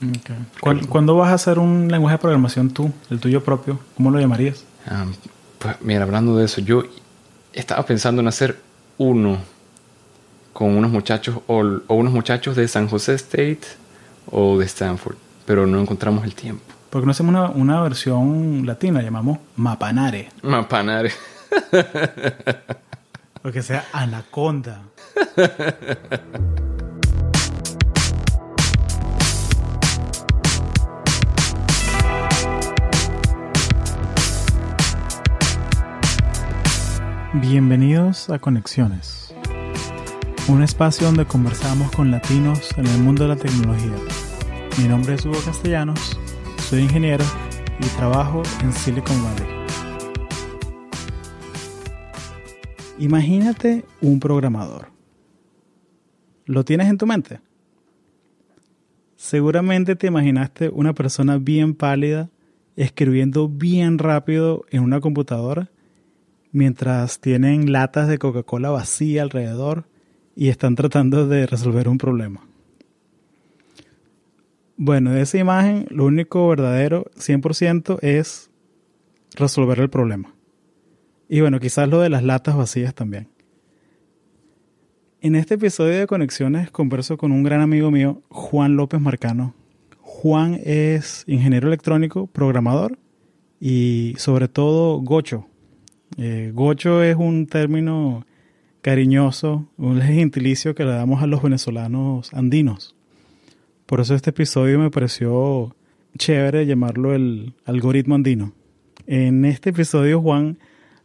Okay. ¿Cuándo vas a hacer un lenguaje de programación tú, el tuyo propio? ¿Cómo lo llamarías? Um, pues mira, hablando de eso, yo estaba pensando en hacer uno con unos muchachos o, unos muchachos de San José State o de Stanford, pero no encontramos el tiempo. Porque no hacemos una, una versión latina, llamamos Mapanare. Mapanare. o que sea Anaconda. Bienvenidos a Conexiones, un espacio donde conversamos con latinos en el mundo de la tecnología. Mi nombre es Hugo Castellanos, soy ingeniero y trabajo en Silicon Valley. Imagínate un programador. ¿Lo tienes en tu mente? Seguramente te imaginaste una persona bien pálida escribiendo bien rápido en una computadora mientras tienen latas de Coca-Cola vacía alrededor y están tratando de resolver un problema. Bueno, de esa imagen lo único verdadero 100% es resolver el problema. Y bueno, quizás lo de las latas vacías también. En este episodio de Conexiones converso con un gran amigo mío, Juan López Marcano. Juan es ingeniero electrónico, programador y sobre todo gocho, eh, gocho es un término cariñoso, un gentilicio que le damos a los venezolanos andinos. Por eso este episodio me pareció chévere llamarlo el algoritmo andino. En este episodio Juan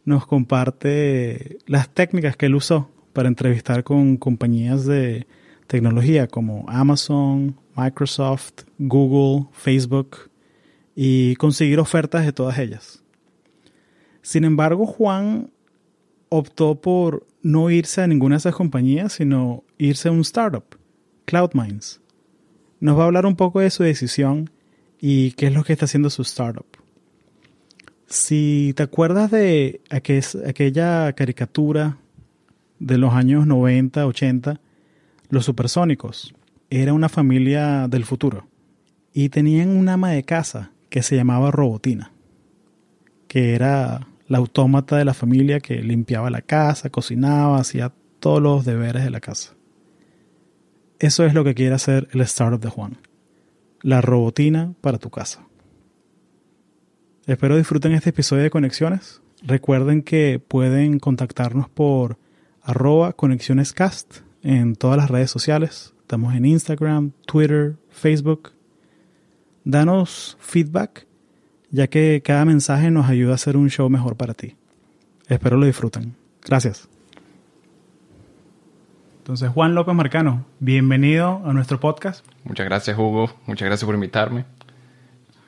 nos comparte las técnicas que él usó para entrevistar con compañías de tecnología como Amazon, Microsoft, Google, Facebook y conseguir ofertas de todas ellas. Sin embargo, Juan optó por no irse a ninguna de esas compañías, sino irse a un startup, CloudMinds. Nos va a hablar un poco de su decisión y qué es lo que está haciendo su startup. Si te acuerdas de aquella caricatura de los años 90, 80, los supersónicos, era una familia del futuro y tenían un ama de casa que se llamaba Robotina, que era la autómata de la familia que limpiaba la casa, cocinaba, hacía todos los deberes de la casa. Eso es lo que quiere hacer el startup de Juan. La robotina para tu casa. Espero disfruten este episodio de Conexiones. Recuerden que pueden contactarnos por arroba conexionescast en todas las redes sociales. Estamos en Instagram, Twitter, Facebook. Danos feedback ya que cada mensaje nos ayuda a hacer un show mejor para ti. Espero lo disfruten. Gracias. Entonces, Juan López Marcano, bienvenido a nuestro podcast. Muchas gracias, Hugo. Muchas gracias por invitarme.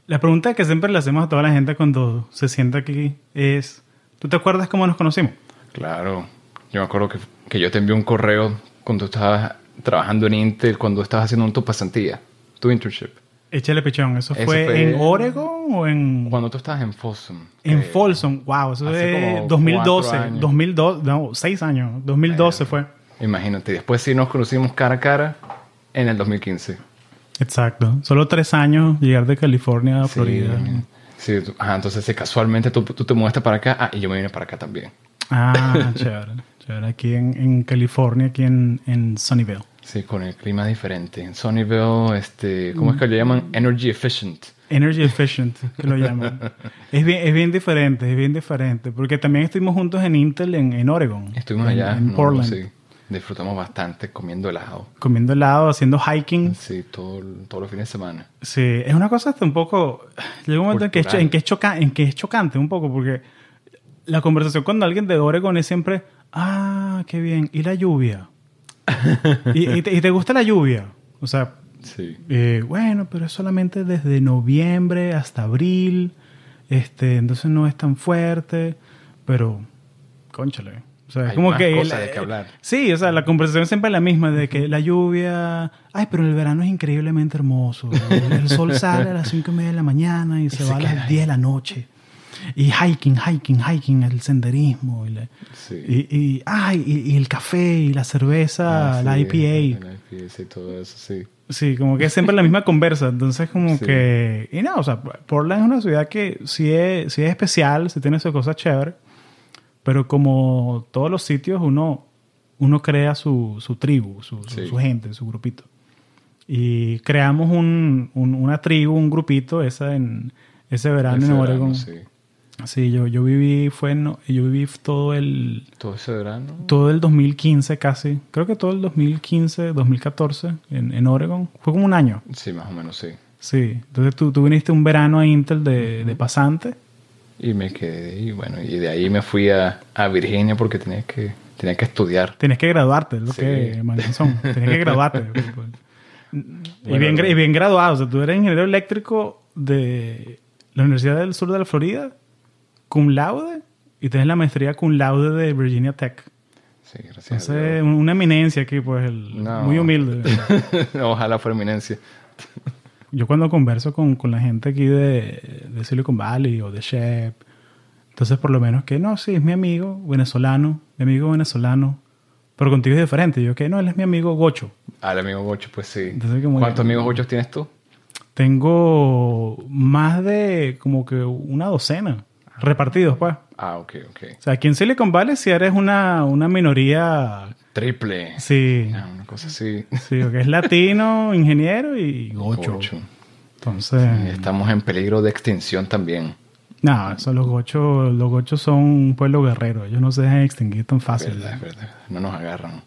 La pregunta que siempre le hacemos a toda la gente cuando se sienta aquí es, ¿tú te acuerdas cómo nos conocimos? Claro, yo me acuerdo que, que yo te envié un correo cuando estabas trabajando en Intel, cuando estabas haciendo tu pasantía, tu internship. Échale pichón, ¿eso, fue, en Oregon o en...? Cuando tú estabas en Folsom. En Folsom, wow, eso es 2012, 2012, no, seis años, 2012 fue. Imagínate, después sí nos conocimos cara a cara en el 2015. Exacto, solo tres años llegar de California a Florida. Sí, ajá, entonces casualmente tú, tú, te mudaste para acá ah, y yo me vine para acá también. Ah, chévere, chévere, aquí en, en California, aquí en, en Sunnyvale. Sí, con el clima diferente. En Sunnyvale, este, ¿cómo es que lo llaman? Energy efficient. Energy efficient, que lo llaman. es, bien, es bien diferente, es bien diferente. Porque también estuvimos juntos en Intel en, en Oregon. Estuvimos allá. En Portland. Sí. Disfrutamos bastante comiendo helado. Comiendo helado, haciendo hiking. Sí, todo, todos los fines de semana. Sí, es una cosa hasta un poco... Llega un momento en que, es, en, que es en que es chocante un poco, porque la conversación con alguien de Oregon es siempre, ah, qué bien, ¿y la lluvia? ¿Y, te, gusta la lluvia? O sea, sí. Eh, bueno, pero es solamente desde noviembre hasta abril. Este, entonces no es tan fuerte. Pero, conchale. O sea, es como que. de que hablar. Sí, o sea, la conversación siempre es la misma, de que la lluvia. Ay, pero el verano es increíblemente hermoso. El sol sale a las 5 y media de la mañana y, se, va a las 10 de la noche. Y hiking, hiking, hiking, el senderismo. Y, la- Sí. y, y- ay, y, el café y la cerveza, Ah, la sí, IPA. La IPA, sí, todo eso, sí. Sí, como que es siempre la misma conversa. Entonces, como Sí. que. Y no, o sea, Portland es una ciudad que sí es, sí es especial, sí tiene sus cosas chéveres. Pero como todos los sitios, uno, uno crea su, su tribu, su, su- Sí. su gente, su grupito. Y creamos un, un- una tribu, un grupito, esa en ese verano Ese en verano, Oregon. sí. Sí, yo, yo viví, fue en- yo viví todo el, Todo ese verano. todo el 2015 casi. Creo que todo el 2015, 2014 en, en Oregon. Fue como un año. Sí, más o menos, sí. Sí. Entonces tú, tú viniste un verano a Intel de, de pasante. Y me quedé, y bueno, y de ahí me fui a, a Virginia porque tenía que, tenía que estudiar. Tienes que graduarte, es lo Sí. que manganzón. Tienes que graduarte. y, bien, no. y bien graduado. O sea, tú eres ingeniero eléctrico de la Universidad del Sur de la Florida, cum laude, y tienes la maestría cum laude de Virginia Tech. Sí, gracias. Entonces, una eminencia aquí, pues, el- No. muy humilde. Ojalá fuera eminencia. Yo cuando converso con, con la gente aquí de, de Silicon Valley o de Shep, entonces por lo menos que no, sí, es mi amigo venezolano, mi amigo venezolano, pero contigo es diferente. Yo que no, él es mi amigo Gocho. Al amigo Gocho, pues sí. Entonces, ¿Cuántos amigos Gochos tienes tú? Tengo más de como que una docena repartidos, pues. Ah, ok, ok. O sea, aquí en Silicon Valley si eres una, una minoría, Triple. sí, Ah, una cosa así. sí, que es latino, ingeniero y Gocho. Gocho. Entonces... Estamos en peligro de extinción también. No, eso los gochos, los gochos son un pueblo guerrero. Ellos no se dejan extinguir tan fácil. Verdad, es verdad. No nos agarran.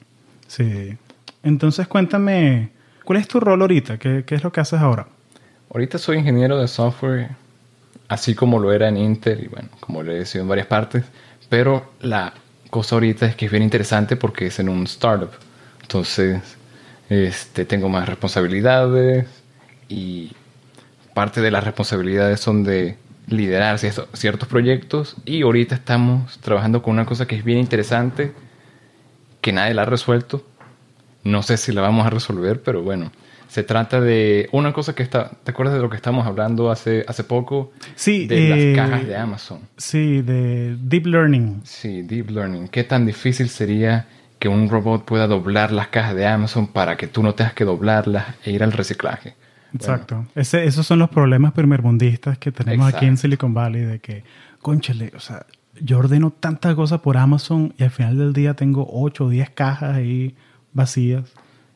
Sí. Entonces cuéntame, ¿cuál es tu rol ahorita? ¿Qué, qué es lo que haces ahora? Ahorita soy ingeniero de software, así como lo era en Intel y bueno, como lo he sido en varias partes. Pero la cosa ahorita es que es bien interesante porque es en un startup. Entonces, este, tengo más responsabilidades y parte de las responsabilidades son de liderar cierto- ciertos proyectos y ahorita estamos trabajando con una cosa que es bien interesante que nadie la ha resuelto. No sé si la vamos a resolver, pero bueno. Se trata de una cosa que está... ¿Te acuerdas de lo que estamos hablando hace, hace poco? Sí, De eh, las cajas de Amazon. Sí, de Deep Learning. Sí, Deep Learning. ¿Qué tan difícil sería que un robot pueda doblar las cajas de Amazon para que tú no tengas que doblarlas e ir al reciclaje? Exacto. Ese- esos son los problemas primermundistas que tenemos aquí en Exacto. Silicon Valley de que, conchale, o sea, yo ordeno tantas cosas por Amazon y al final del día tengo 8 o 10 cajas ahí vacías.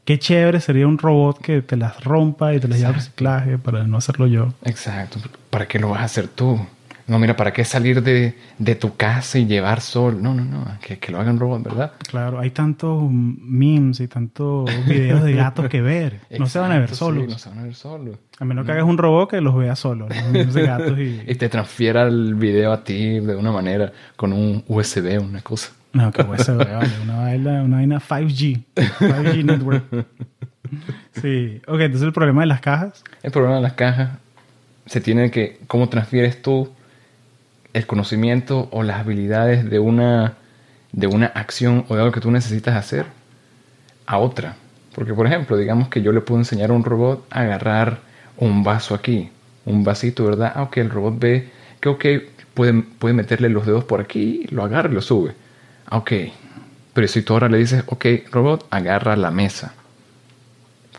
Qué chévere sería un robot que te las rompa y te las lleve al reciclaje para no hacerlo yo. Exacto. ¿Para qué lo vas a hacer tú? No, mira, ¿para qué salir de, de tu casa y llevar sol? No, no, no. Que, que lo haga un robot, ¿verdad? Claro, hay tantos memes y tantos videos de gatos que ver. No se van a ver solos. sí, no se van a ver solos. A menos que hagas un robot que los vea solo. Los memes de gatos y... Y te transfiera el video a ti de una manera, con un USB, una cosa. No, que USB, vale. Una vaina, una vaina 5G. 5G network. Sí. Ok, entonces el problema de las cajas. El problema de las cajas se tiene que, ¿cómo transfieres tú el conocimiento o las habilidades de una, de una acción o de algo que tú necesitas hacer a otra? Porque, por ejemplo, digamos que yo le puedo enseñar a un robot a agarrar un vaso aquí, un vasito, ¿verdad? Ah, ok, el robot ve que, ok, puede, puede meterle los dedos por aquí, lo agarra y lo sube. Ok. Pero si tú ahora le dices, ok, robot, agarra la mesa.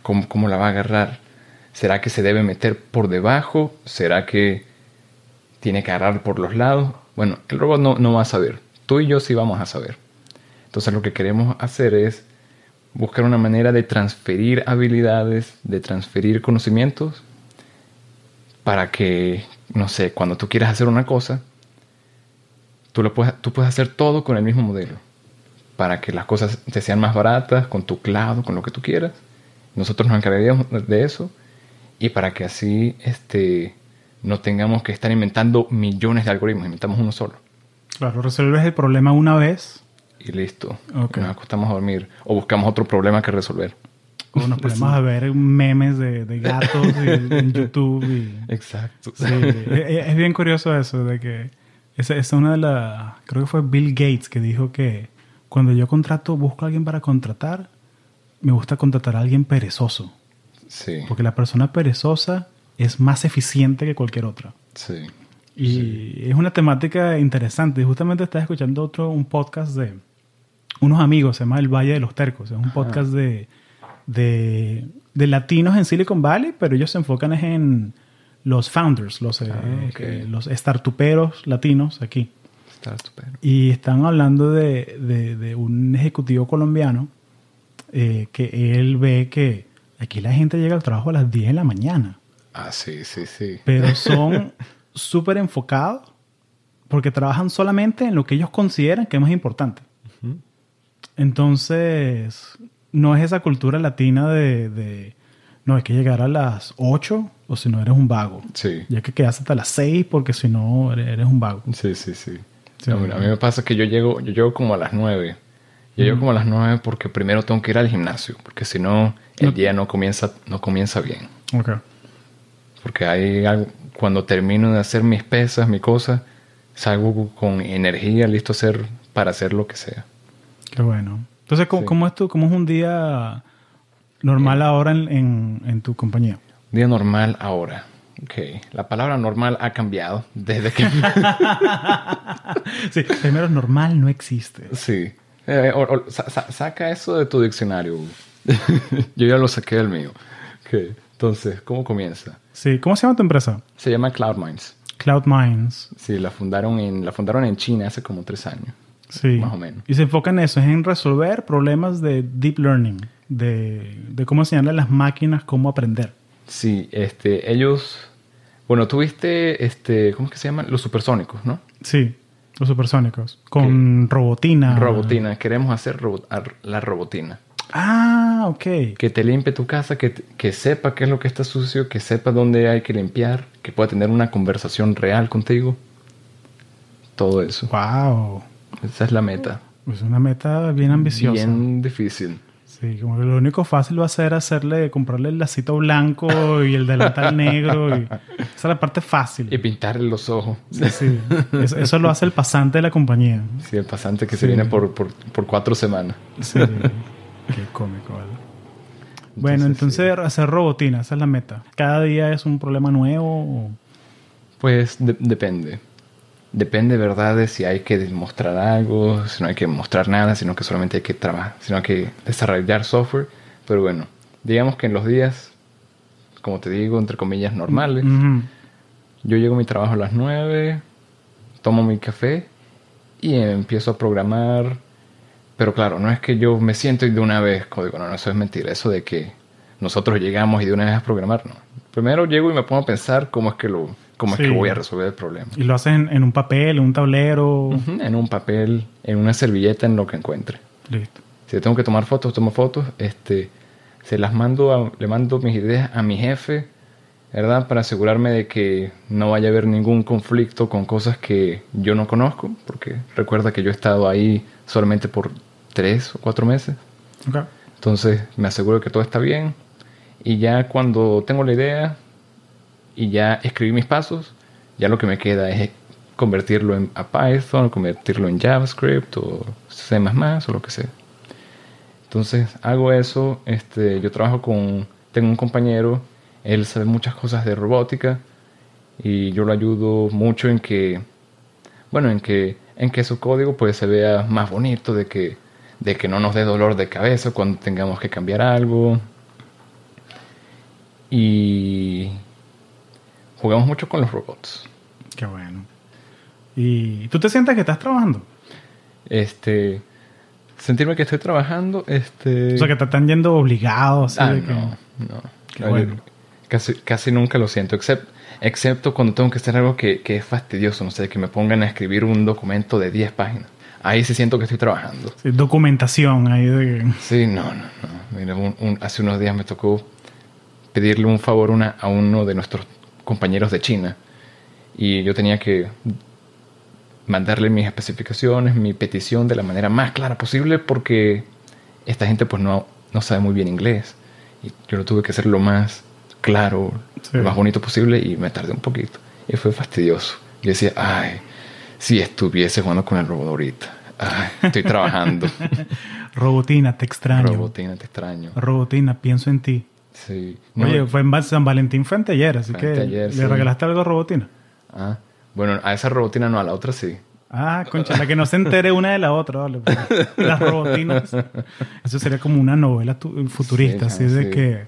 ¿Cómo, cómo la va a agarrar? ¿Será que se debe meter por debajo? ¿Será que tiene que agarrar por los lados? Bueno, el robot no, no va a saber. Tú y yo sí vamos a saber. Entonces lo que queremos hacer es buscar una manera de transferir habilidades, de transferir conocimientos, para que, no sé, cuando tú quieras hacer una cosa, tú, lo puedes, tú puedes hacer todo con el mismo modelo, para que las cosas te sean más baratas, con tu cloud, con lo que tú quieras. Nosotros nos encargaríamos de eso y para que así este, no tengamos que estar inventando millones de algoritmos, inventamos uno solo Claro, resuelves el problema una vez y listo. Ok. Nos acostamos a dormir o buscamos otro problema que resolver. o nos ponemos a ver memes de, de gatos y- en YouTube. Y, Exacto. sí, es, es bien curioso eso de que esa es una de las... Creo que fue Bill Gates que dijo que cuando yo contrato, busco a alguien para contratar, me gusta contratar a alguien perezoso. Sí, Porque la persona perezosa es más eficiente que cualquier otra. sí. Y es una temática interesante. Justamente estaba escuchando otro, un podcast de unos amigos, se llama El Valle de los Tercos. Es un podcast de, de, de latinos en Silicon Valley, pero ellos se enfocan en los founders, los, eh, Ah, los startuperos latinos aquí. Está estupendo. Y están hablando de, de- de un ejecutivo colombiano eh, que él ve que aquí la gente llega al trabajo a las 10 de la mañana, Ah, sí, sí, sí. pero son súper enfocados porque trabajan solamente en lo que ellos consideran que es más importante. Entonces, no es esa cultura latina de, de, no, hay que llegar a las 8 o si no eres un vago. Sí. Ya que quedas hasta las 6 porque si no eres, un vago. Sí, sí, sí. Sí. No, mira, a mí me pasa que yo llego, yo llego como a las 9. Yo llego como a las 9 porque primero tengo que ir al gimnasio, porque si no, el día no comienza, no comienza bien. Ok. Porque hay algo, cuando termino de hacer mis pesas, mi cosa, salgo con energía, listo a hacer, para hacer lo que sea. Qué bueno. Entonces, ¿cómo, Sí. cómo es, tu, ¿cómo es un día normal ahora en, en- en tu compañía? Día normal ahora. Ok. La palabra normal ha cambiado desde que... sí, primero, normal no existe. sí. Eh, o- o- sa- sa- saca eso de tu diccionario. Yo ya lo saqué del mío. Ok. Entonces, ¿cómo comienza? Sí, ¿cómo se llama tu empresa? Se llama CloudMinds. Cloud Minds. Sí, la fundaron en, la fundaron en China hace como tres años. Sí. Más o menos. Y se enfoca en eso, es en resolver problemas de deep learning, de, de cómo enseñarle a las máquinas cómo aprender. Sí, este, ellos... Bueno, tuviste, este, ¿cómo es que se llaman? Los supersónicos, ¿no? Sí, los supersónicos. Con robotina. Robotina. Queremos hacer la robotina. Ah, ok. Que te limpie tu casa, que, que sepa qué es lo que está sucio, que sepa dónde hay que limpiar, que pueda tener una conversación real contigo. Todo eso. Wow. Esa es la meta. Es una meta bien ambiciosa. Bien difícil. Sí, como que lo único fácil va a ser hacerle, comprarle el lacito blanco y el delantal negro. Y, esa es la parte fácil. Y pintarle los ojos. Sí, sí. Eso, eso lo hace el pasante de la compañía. Sí, el pasante que Sí. se viene por, por, por cuatro semanas. Sí. Qué cómico, ¿vale? Bueno, entonces hacer robotina, esa es la meta. Cada día es un problema nuevo. o- Pues de- depende. Depende, ¿verdad? De si hay que demostrar algo, si no hay que mostrar nada, sino que solamente hay que trabajar, sino que desarrollar software. Pero bueno, digamos que en los días, como te digo, entre comillas, normales, Ujú. yo llego a mi trabajo a las 9, tomo mi café y empiezo a programar. Pero claro, no es que yo me siento y de una vez código, no, no, eso es mentira. Eso de que nosotros llegamos y de una vez a programar, no. Primero llego y me pongo a pensar cómo es que, lo, cómo es Sí. que voy a resolver el problema. Y lo haces en, en un papel, en un tablero. Ujú, En un papel, en una servilleta, en lo que encuentre. Listo. Si tengo que tomar fotos, tomo fotos. Este, se las mando, a- le mando mis ideas a mi jefe, ¿verdad? Para asegurarme de que no vaya a haber ningún conflicto con cosas que yo no conozco, porque recuerda que yo he estado ahí solamente por tres o cuatro meses. Ok. Entonces me aseguro que todo está bien y ya cuando tengo la idea y ya escribí mis pasos, ya lo que me queda es convertirlo en a Python, convertirlo en JavaScript o C++ o lo que sea. Entonces hago eso, este, yo trabajo con, tengo un compañero, él sabe muchas cosas de robótica y yo lo ayudo mucho en que, bueno, en que, en que su código pues se vea más bonito, de que, de que no nos dé dolor de cabeza cuando tengamos que cambiar algo. Y jugamos mucho con los robots. Qué bueno. ¿Y tú te sientes que estás trabajando? Este, sentirme que estoy trabajando, este... O sea, que te están yendo obligados. así Ah, de que- no, no. Qué No, bueno. casi, casi nunca lo siento, except- excepto cuando tengo que hacer algo que, que es fastidioso, no sé, que me pongan a escribir un documento de 10 páginas. Ahí sí siento que estoy trabajando. Sí, documentación ahí de... Sí, no, no, no. Mira, un- un- hace unos días me tocó pedirle un favor una- a uno de nuestros compañeros de China y yo tenía que mandarle mis especificaciones, mi petición de la manera más clara posible porque esta gente pues no, no sabe muy bien inglés y yo lo tuve que hacer lo más claro, Sí. lo más bonito posible y me tardé un poquito y fue fastidioso. Yo decía, ay, si estuviese jugando con el robot ahorita, ay, estoy trabajando. Robotina, te extraño. Robotina, te extraño. Robotina, pienso en ti. Sí. No, Oye, fue en San Valentín, fue anteayer, así que le sí. regalaste algo a Robotina. ah, Bueno, a esa robotina no, a la otra sí. Ah, concha, la que no se entere una de la otra, vale. pues. Las robotinas. Eso sería como una novela tu- futurista, Sí, así de que.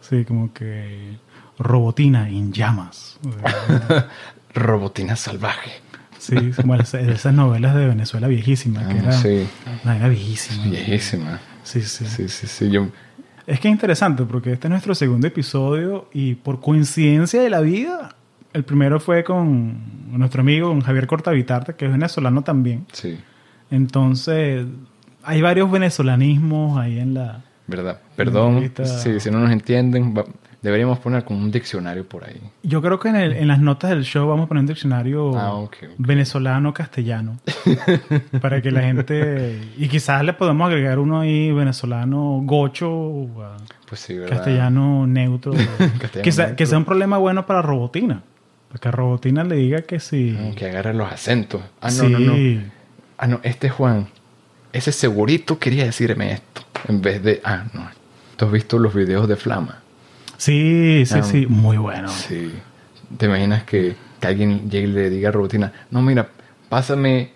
Sí, como que. Robotina en llamas. Robotina salvaje. Sí, como esas novelas de Venezuela viejísimas, que Ah, era. sí. Una era viejísima. Viejísima. Sí, sí. Sí, sí, sí. Yo, Es que es interesante porque este es nuestro segundo episodio y por coincidencia de la vida, el primero fue con nuestro amigo con Javier Cortavitarte, que es venezolano también. sí, Entonces, hay varios venezolanismos ahí en la... verdad. Perdón. Sí, si no nos entienden, deberíamos poner como un diccionario por ahí. Yo creo que en, el- en las notas del show vamos a poner un diccionario Ah, venezolano-castellano. para que la gente... Y quizás le podemos agregar uno ahí venezolano gocho, o, ah, Pues sí, ¿verdad? castellano neutro. Castellano que, sea, neutro. que sea un problema bueno para Robotina. Para que Robotina le diga que sí. Ah, Que agarre los acentos. Ah, no, sí. no, no. Ah, no, este Juan. Ese segurito quería decirme esto. En vez de. Ah, no. ¿Tú has visto los videos de Flama? Sí, sí, sí. Muy bueno. Sí. ¿Te imaginas que, que alguien llegue y le diga a Robotina, no, mira, pásame,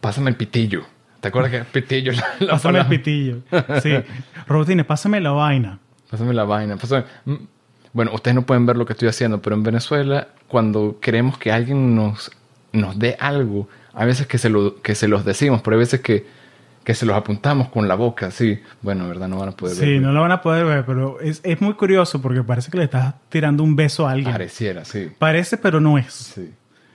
pásame el pitillo? ¿Te acuerdas que el pitillo? la- la Pásame el pitillo. Sí. Robotina, pásame la vaina. Pásame la vaina. Pásame. Mm. Bueno, ustedes no pueden ver lo que estoy haciendo, pero en Venezuela, cuando queremos que alguien nos, nos dé algo, hay veces que se, lo, que se los decimos, pero hay veces que, que se los apuntamos con la boca, sí. Bueno, ¿verdad? No van a poder Sí, ver. no lo van a poder ver, pero es, es muy curioso porque parece que le estás tirando un beso a alguien. Pareciera, sí. Parece, pero no es. Sí.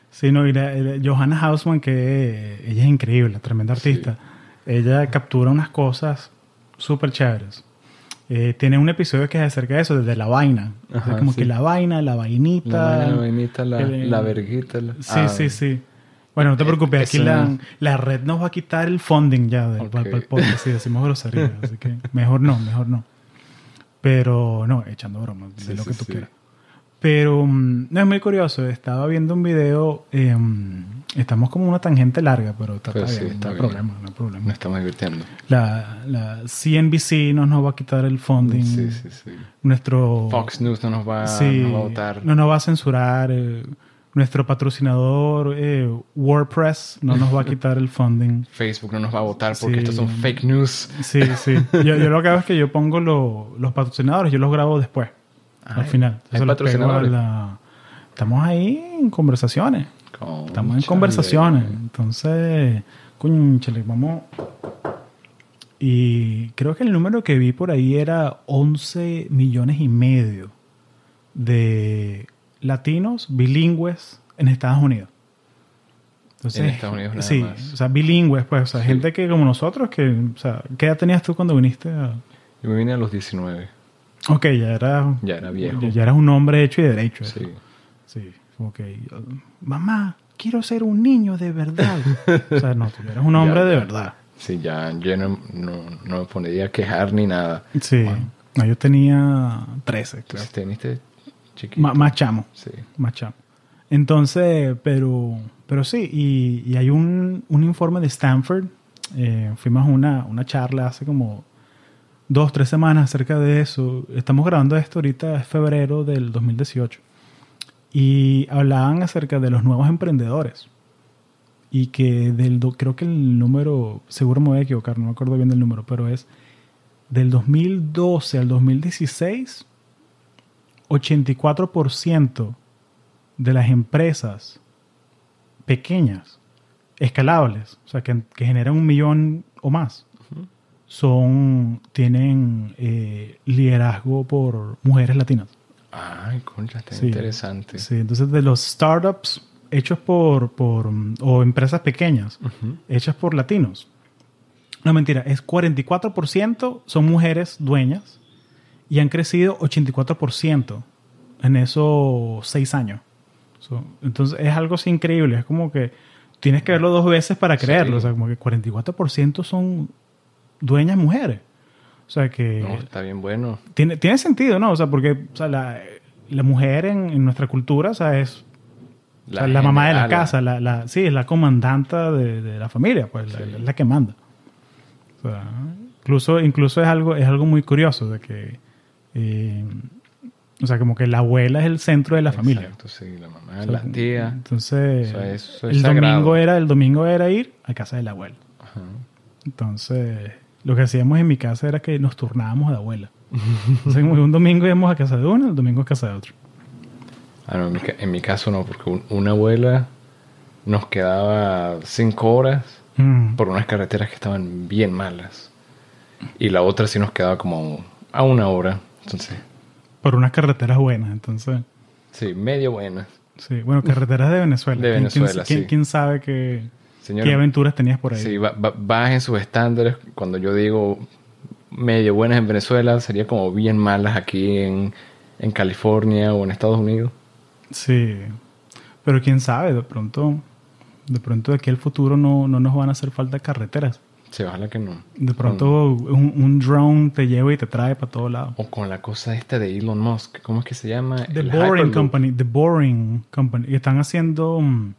Sí, no, y la- la- Johanna Hausman, que eh, ella es increíble, tremenda artista. Ella captura unas cosas súper chéveres. Eh, tiene un episodio que es acerca de eso, desde la vaina. O sea, Ajá, como sí. que la vaina, la vainita. La, vaina, la vainita, la, el- la verguita. la- Sí, ah, sí, sí. Bueno, no te Eh, preocupes, aquí eso- la, la red nos va a quitar el funding ya del Ok. para el podcast si decimos groserías. así que mejor no, mejor no. Pero no, echando bromas, de Sí, lo sí, que tú sí. quieras. Pero mm, no es muy curioso. Estaba viendo un video. eh, estamos como una tangente larga, pero está, Pues está sí, bien, está no hay bien. problema, no hay problema. Nos estamos divirtiendo. La, la CNBC no nos va a quitar el funding. Sí, sí, sí. Nuestro Fox News no nos va, nos va a votar. no nos va a censurar. eh, nuestro patrocinador eh, WordPress no nos va a quitar el funding. Facebook no nos va a votar porque Sí. estos son fake news. Sí, sí. Yo, yo lo que hago es que yo pongo lo- los patrocinadores, yo los grabo después, al final. a patrocinadores. la- Estamos ahí en conversaciones. Estamos en conversaciones. Entonces, cónchale, vamos. Y creo que el número que vi por ahí era 11 millones y medio de latinos bilingües en Estados Unidos. Entonces, En Estados Unidos nada sí, más. o sea, bilingües, pues, o sea, Sí. gente que como nosotros, que, o sea, ¿qué edad tenías tú cuando viniste? a- Yo me vine a los 19. Ok, ya era, Ya era viejo. ya, ya eras un hombre hecho y derecho. Sí. Sí, como que, mamá, quiero ser un niño de verdad. o sea, no, tú eres un hombre Ya, de verdad. Sí, ya yo no, no, no me pondría a quejar ni nada. Sí. No, yo tenía 13, creo. Entonces, te viniste chiquito. Ma- más chamo, Sí. más chamo. Entonces, pero, pero sí, y, y hay un, un informe de Stanford. eh, fuimos a una, una charla hace como dos, tres semanas acerca de eso. Estamos grabando esto ahorita, es febrero del 2018. Y hablaban acerca de los nuevos emprendedores. Y que del, creo que el número, seguro me voy a equivocar, no me acuerdo bien del número, pero es del 2012 al 2016, 84% de las empresas pequeñas, escalables, o sea, que, que generan un millón o más, son, tienen eh, liderazgo por mujeres latinas. Ay, concha, está Sí. interesante. Sí, entonces de los startups hechos por, por o empresas pequeñas hechas por latinos. No, mentira, es 44% son mujeres dueñas y han crecido 84% en esos seis años. So, entonces es algo así increíble, es como que tienes que verlo dos veces para Sí. creerlo, o sea, como que 44% son dueñas mujeres. O sea que No, está bien bueno. tiene, tiene sentido, ¿no? O sea, porque o sea, la, la mujer en, en nuestra cultura o sea, es o sea, la, mamá de la casa, la, la- sí, es la comandanta de, de la familia, pues la- Sí. la que manda. O sea, incluso, incluso es algo, es algo muy curioso de que eh, O sea, como que la abuela es el centro de la familia. Exacto, sí, la mamá, O sea, la tía. Entonces, O sea, eso es el sagrado. domingo era el domingo era ir a casa de la abuela. Ajá. Entonces, lo que hacíamos en mi casa era que nos turnábamos de abuela. Entonces, un domingo íbamos a casa de uno, el domingo a casa de otro. Ah, no, en mi, en mi caso no, porque un- una abuela nos quedaba cinco horas Mm. por unas carreteras que estaban bien malas. Y la otra sí nos quedaba como a una hora. Entonces, Por unas carreteras buenas, entonces. sí, medio buena. Sí, bueno, carreteras de Venezuela. De ¿Quién- quién- Venezuela, quién, sí. quién sabe qué, Señora, qué aventuras tenías por ahí? Sí, ba- ba- bajen sus estándares. Cuando yo digo medio buenas en Venezuela, sería como bien malas aquí en, en California o en Estados Unidos. Sí. Pero quién sabe, de pronto, de pronto de aquí al futuro no, no nos van a hacer falta carreteras. Sí, ojalá que no. De pronto un, un drone te lleva y te trae para todos lados. O con la cosa esta de Elon Musk. ¿Cómo es que se llama? The El Boring Hyperloop. Company, The Boring Company. Y están haciendo... mm,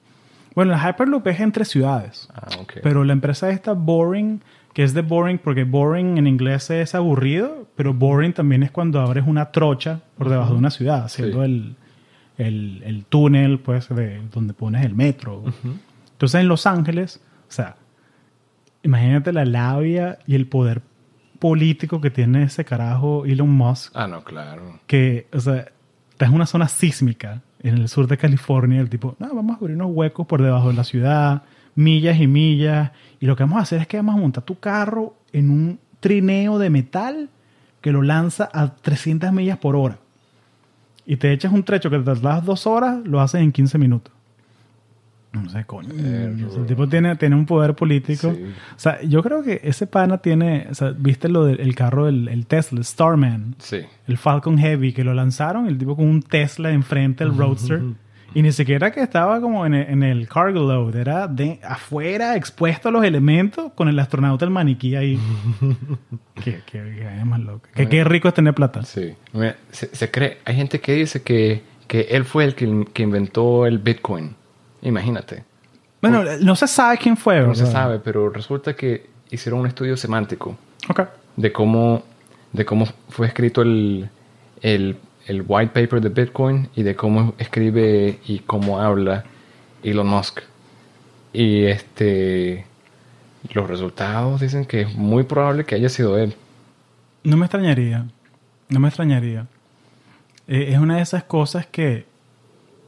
bueno, el Hyperloop es entre ciudades. Ah, ok. Pero la empresa esta Boring, que es de Boring, porque Boring en inglés es aburrido, pero Boring también es cuando abres una trocha por debajo de una ciudad, haciendo Sí. el, el, el túnel, pues, de donde pones el metro. Ujú. Entonces en Los Ángeles, o sea, imagínate la labia y el poder político que tiene ese carajo Elon Musk, Ah, no, claro. que, o sea, está en una zona sísmica en el sur de California, el tipo, no, vamos a abrir unos huecos por debajo de la ciudad, millas y millas, y lo que vamos a hacer es que vamos a montar tu carro en un trineo de metal que lo lanza a 300 millas por hora. Y te echas un trecho que te tardas dos horas, lo haces en 15 minutos. No sé, coño. Perro. O sea, el tipo tiene, tiene un poder político. Sí. O sea, yo creo que ese pana tiene, o sea, viste lo del carro, del el Tesla, el Starman Sí. el Falcon Heavy que lo lanzaron, el tipo con un Tesla enfrente del Roadster. Y ni siquiera que estaba como en el, en el cargo load, era de afuera, expuesto a los elementos, con el astronauta, el maniquí ahí. qué, qué, qué más loca. Que qué rico es tener plata. Sí. Mira, se, se cree, hay gente que dice que, que él fue el que, que inventó el Bitcoin. Imagínate. Bueno, no se sabe quién fue. No se sabe, pero resulta que hicieron un estudio semántico Ok. de cómo, de cómo fue escrito el, el, el white paper de Bitcoin y de cómo escribe y cómo habla Elon Musk. Y este los resultados dicen que es muy probable que haya sido él. No me extrañaría. No me extrañaría. Eh, es una de esas cosas que,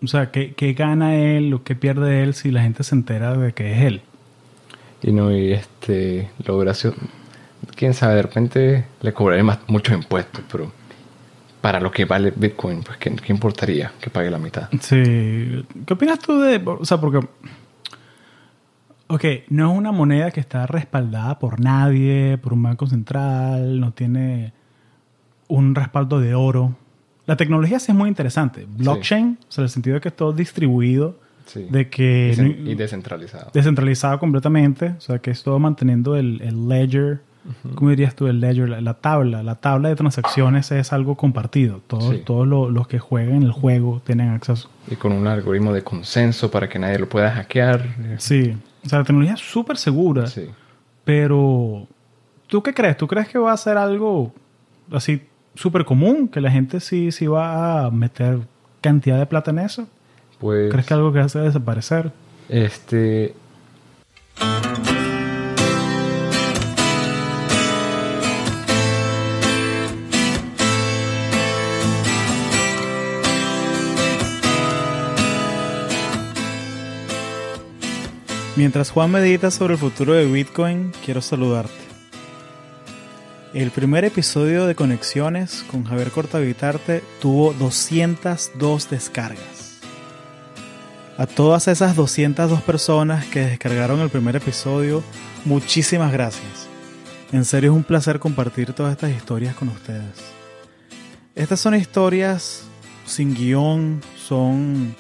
o sea, que, que gana él o que pierde él si la gente se entera de que es él. Y no, y este, lo gracioso, quién sabe, de repente le cobraré más, muchos impuestos, pero para lo que vale Bitcoin, pues ¿qué, qué importaría que pague la mitad? Sí. ¿Qué opinas tú de.? O sea, porque. Ok, no es una moneda que está respaldada por nadie, por un banco central, no tiene un respaldo de oro. La tecnología sí es muy interesante. Blockchain, o sea, en el sentido de que es todo distribuido, Sí. de que. y, descentralizado. descentralizado completamente, o sea, que es todo manteniendo el, el ledger. ¿Cómo dirías tú el ledger? La, la tabla. La tabla de transacciones es algo compartido. Todos, Sí. todos lo- los que juegan el juego tienen acceso. Y con un algoritmo de consenso para que nadie lo pueda hackear. Sí. O sea, la tecnología es súper segura. Sí. Pero, ¿tú qué crees? ¿Tú crees que va a ser algo así súper común? ¿Que la gente sí, sí va a meter cantidad de plata en eso? Pues, ¿Crees que algo que hace desaparecer? este, Mientras Juan medita sobre el futuro de Bitcoin, quiero saludarte. El primer episodio de Conexiones con Javier Cortavitarte tuvo 202 descargas. A todas esas 202 personas que descargaron el primer episodio, muchísimas gracias. En serio es un placer compartir todas estas historias con ustedes. Estas son historias sin guion, son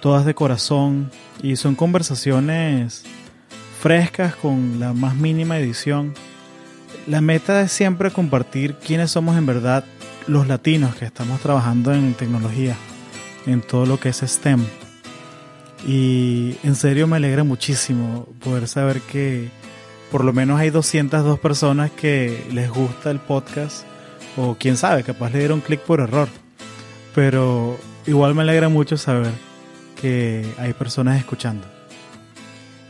todas de corazón y son conversaciones frescas con la más mínima edición. La meta es siempre compartir quiénes somos en verdad los latinos que estamos trabajando en tecnología, en todo lo que es STEM. Y en serio me alegra muchísimo poder saber que por lo menos hay 202 personas que les gusta el podcast o quién sabe, capaz le dieron clic por error. Pero igual me alegra mucho saber que hay personas escuchando.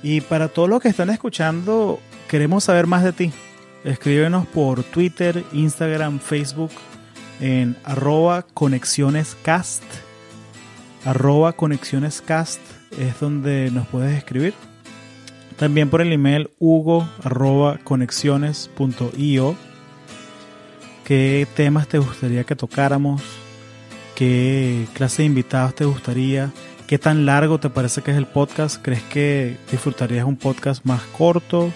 Y para todos los que están escuchando, queremos saber más de ti. Escríbenos por Twitter, Instagram, Facebook en arroba conexionescast. Arroba conexionescast es donde nos puedes escribir. También por el email hugo arroba conexiones.io. ¿Qué temas te gustaría que tocáramos? ¿Qué clase de invitados te gustaría? ¿Qué tan largo te parece que es el podcast? ¿Crees que disfrutarías un podcast más corto?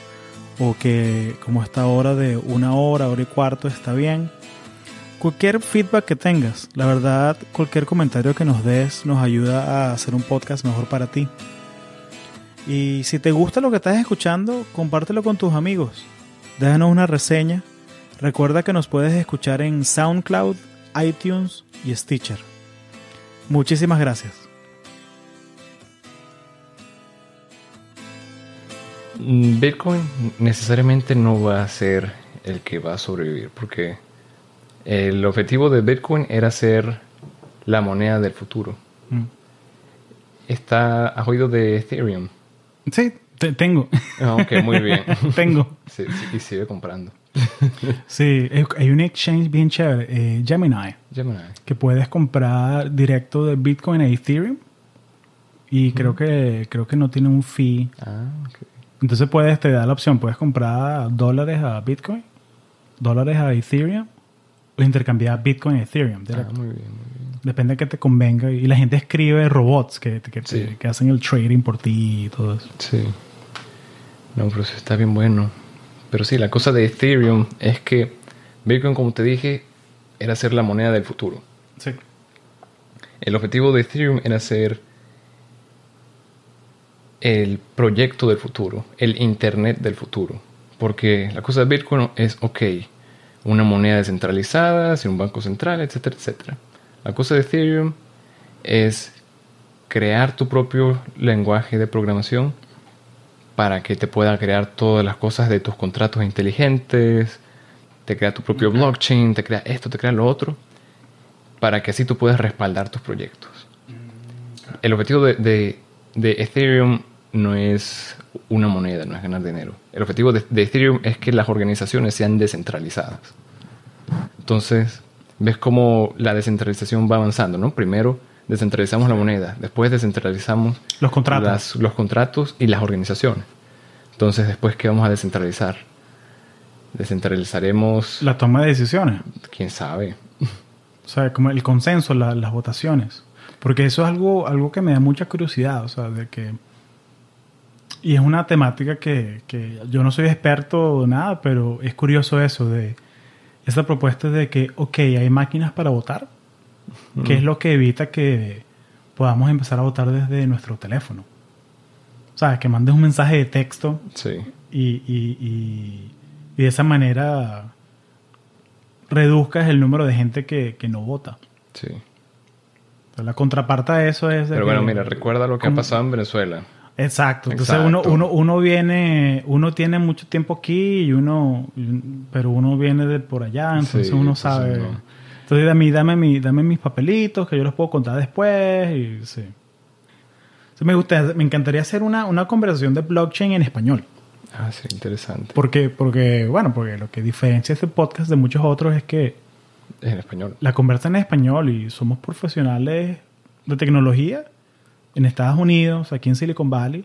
¿O que como esta hora de una hora, hora y cuarto está bien? Cualquier feedback que tengas, la verdad, cualquier comentario que nos des nos ayuda a hacer un podcast mejor para ti. Y si te gusta lo que estás escuchando, compártelo con tus amigos. Déjanos una reseña. Recuerda que nos puedes escuchar en SoundCloud, iTunes y Stitcher. Muchísimas gracias. Bitcoin necesariamente no va a ser el que va a sobrevivir porque el objetivo de Bitcoin era ser la moneda del futuro. Mm. Está, ¿Has oído de Ethereum? Sí, te- tengo. Ah, ok, muy bien. tengo. Sí, sí, y sigue comprando. Sí, hay un exchange bien chévere, eh, Gemini, Gemini. que puedes comprar directo de Bitcoin a Ethereum. Y creo que creo que no tiene un fee. Ah, ok. Entonces puedes, te da la opción, puedes comprar dólares a Bitcoin, dólares a Ethereum, o intercambiar Bitcoin a Ethereum. Ah, muy bien, muy bien. Depende de que te convenga. Y la gente escribe robots que, que, te- que hacen el trading por ti y todo eso. Sí. No, pero eso está bien bueno. Pero sí, la cosa de Ethereum es que Bitcoin, como te dije, era ser la moneda del futuro. Sí. El objetivo de Ethereum era ser el proyecto del futuro, el Internet del futuro. Porque la cosa de Bitcoin es, ok, una moneda descentralizada, sin un banco central, etcétera, etcétera. La cosa de Ethereum es crear tu propio lenguaje de programación para que te pueda crear todas las cosas de tus contratos inteligentes, te crea tu propio blockchain, te crea esto, te crea lo otro, para que así tú puedas respaldar tus proyectos. El objetivo de, de- de Ethereum no es una moneda, no es ganar dinero. El objetivo de, de Ethereum es que las organizaciones sean descentralizadas. Entonces, ves cómo la descentralización va avanzando, ¿no? Primero descentralizamos la moneda, después descentralizamos Los contratos. las- los contratos y las organizaciones. Entonces, después, ¿qué vamos a descentralizar? Descentralizaremos, La toma de decisiones. quién sabe. O sea, como el consenso, la- las votaciones. Porque eso es algo, algo que me da mucha curiosidad. O sea, de que. Y es una temática que, que yo no soy experto o nada, pero es curioso eso de esa propuesta de que, ok, hay máquinas para votar, que es lo que evita que podamos empezar a votar desde nuestro teléfono. O sea, que mandes un mensaje de texto Sí, y, y- y- y de esa manera reduzcas el número de gente que, que no vota. sí. Pero la contraparte de eso es... de Pero que- bueno, mira, recuerda lo que ha pasado en Venezuela. Exacto. Entonces Exacto. Uno, uno, uno viene, uno tiene mucho tiempo aquí y uno, pero uno viene de por allá, entonces Sí, uno entonces sabe. no. Entonces dame, dame, mi, dame mis papelitos que yo los puedo contar después y sí. Entonces, me gusta, me encantaría hacer una, una conversación de blockchain en español. Ah, sí, interesante. Porque, porque, bueno, porque lo que diferencia este podcast de muchos otros es que Es en español. la conversa en español y somos profesionales de tecnología en Estados Unidos, aquí en Silicon Valley,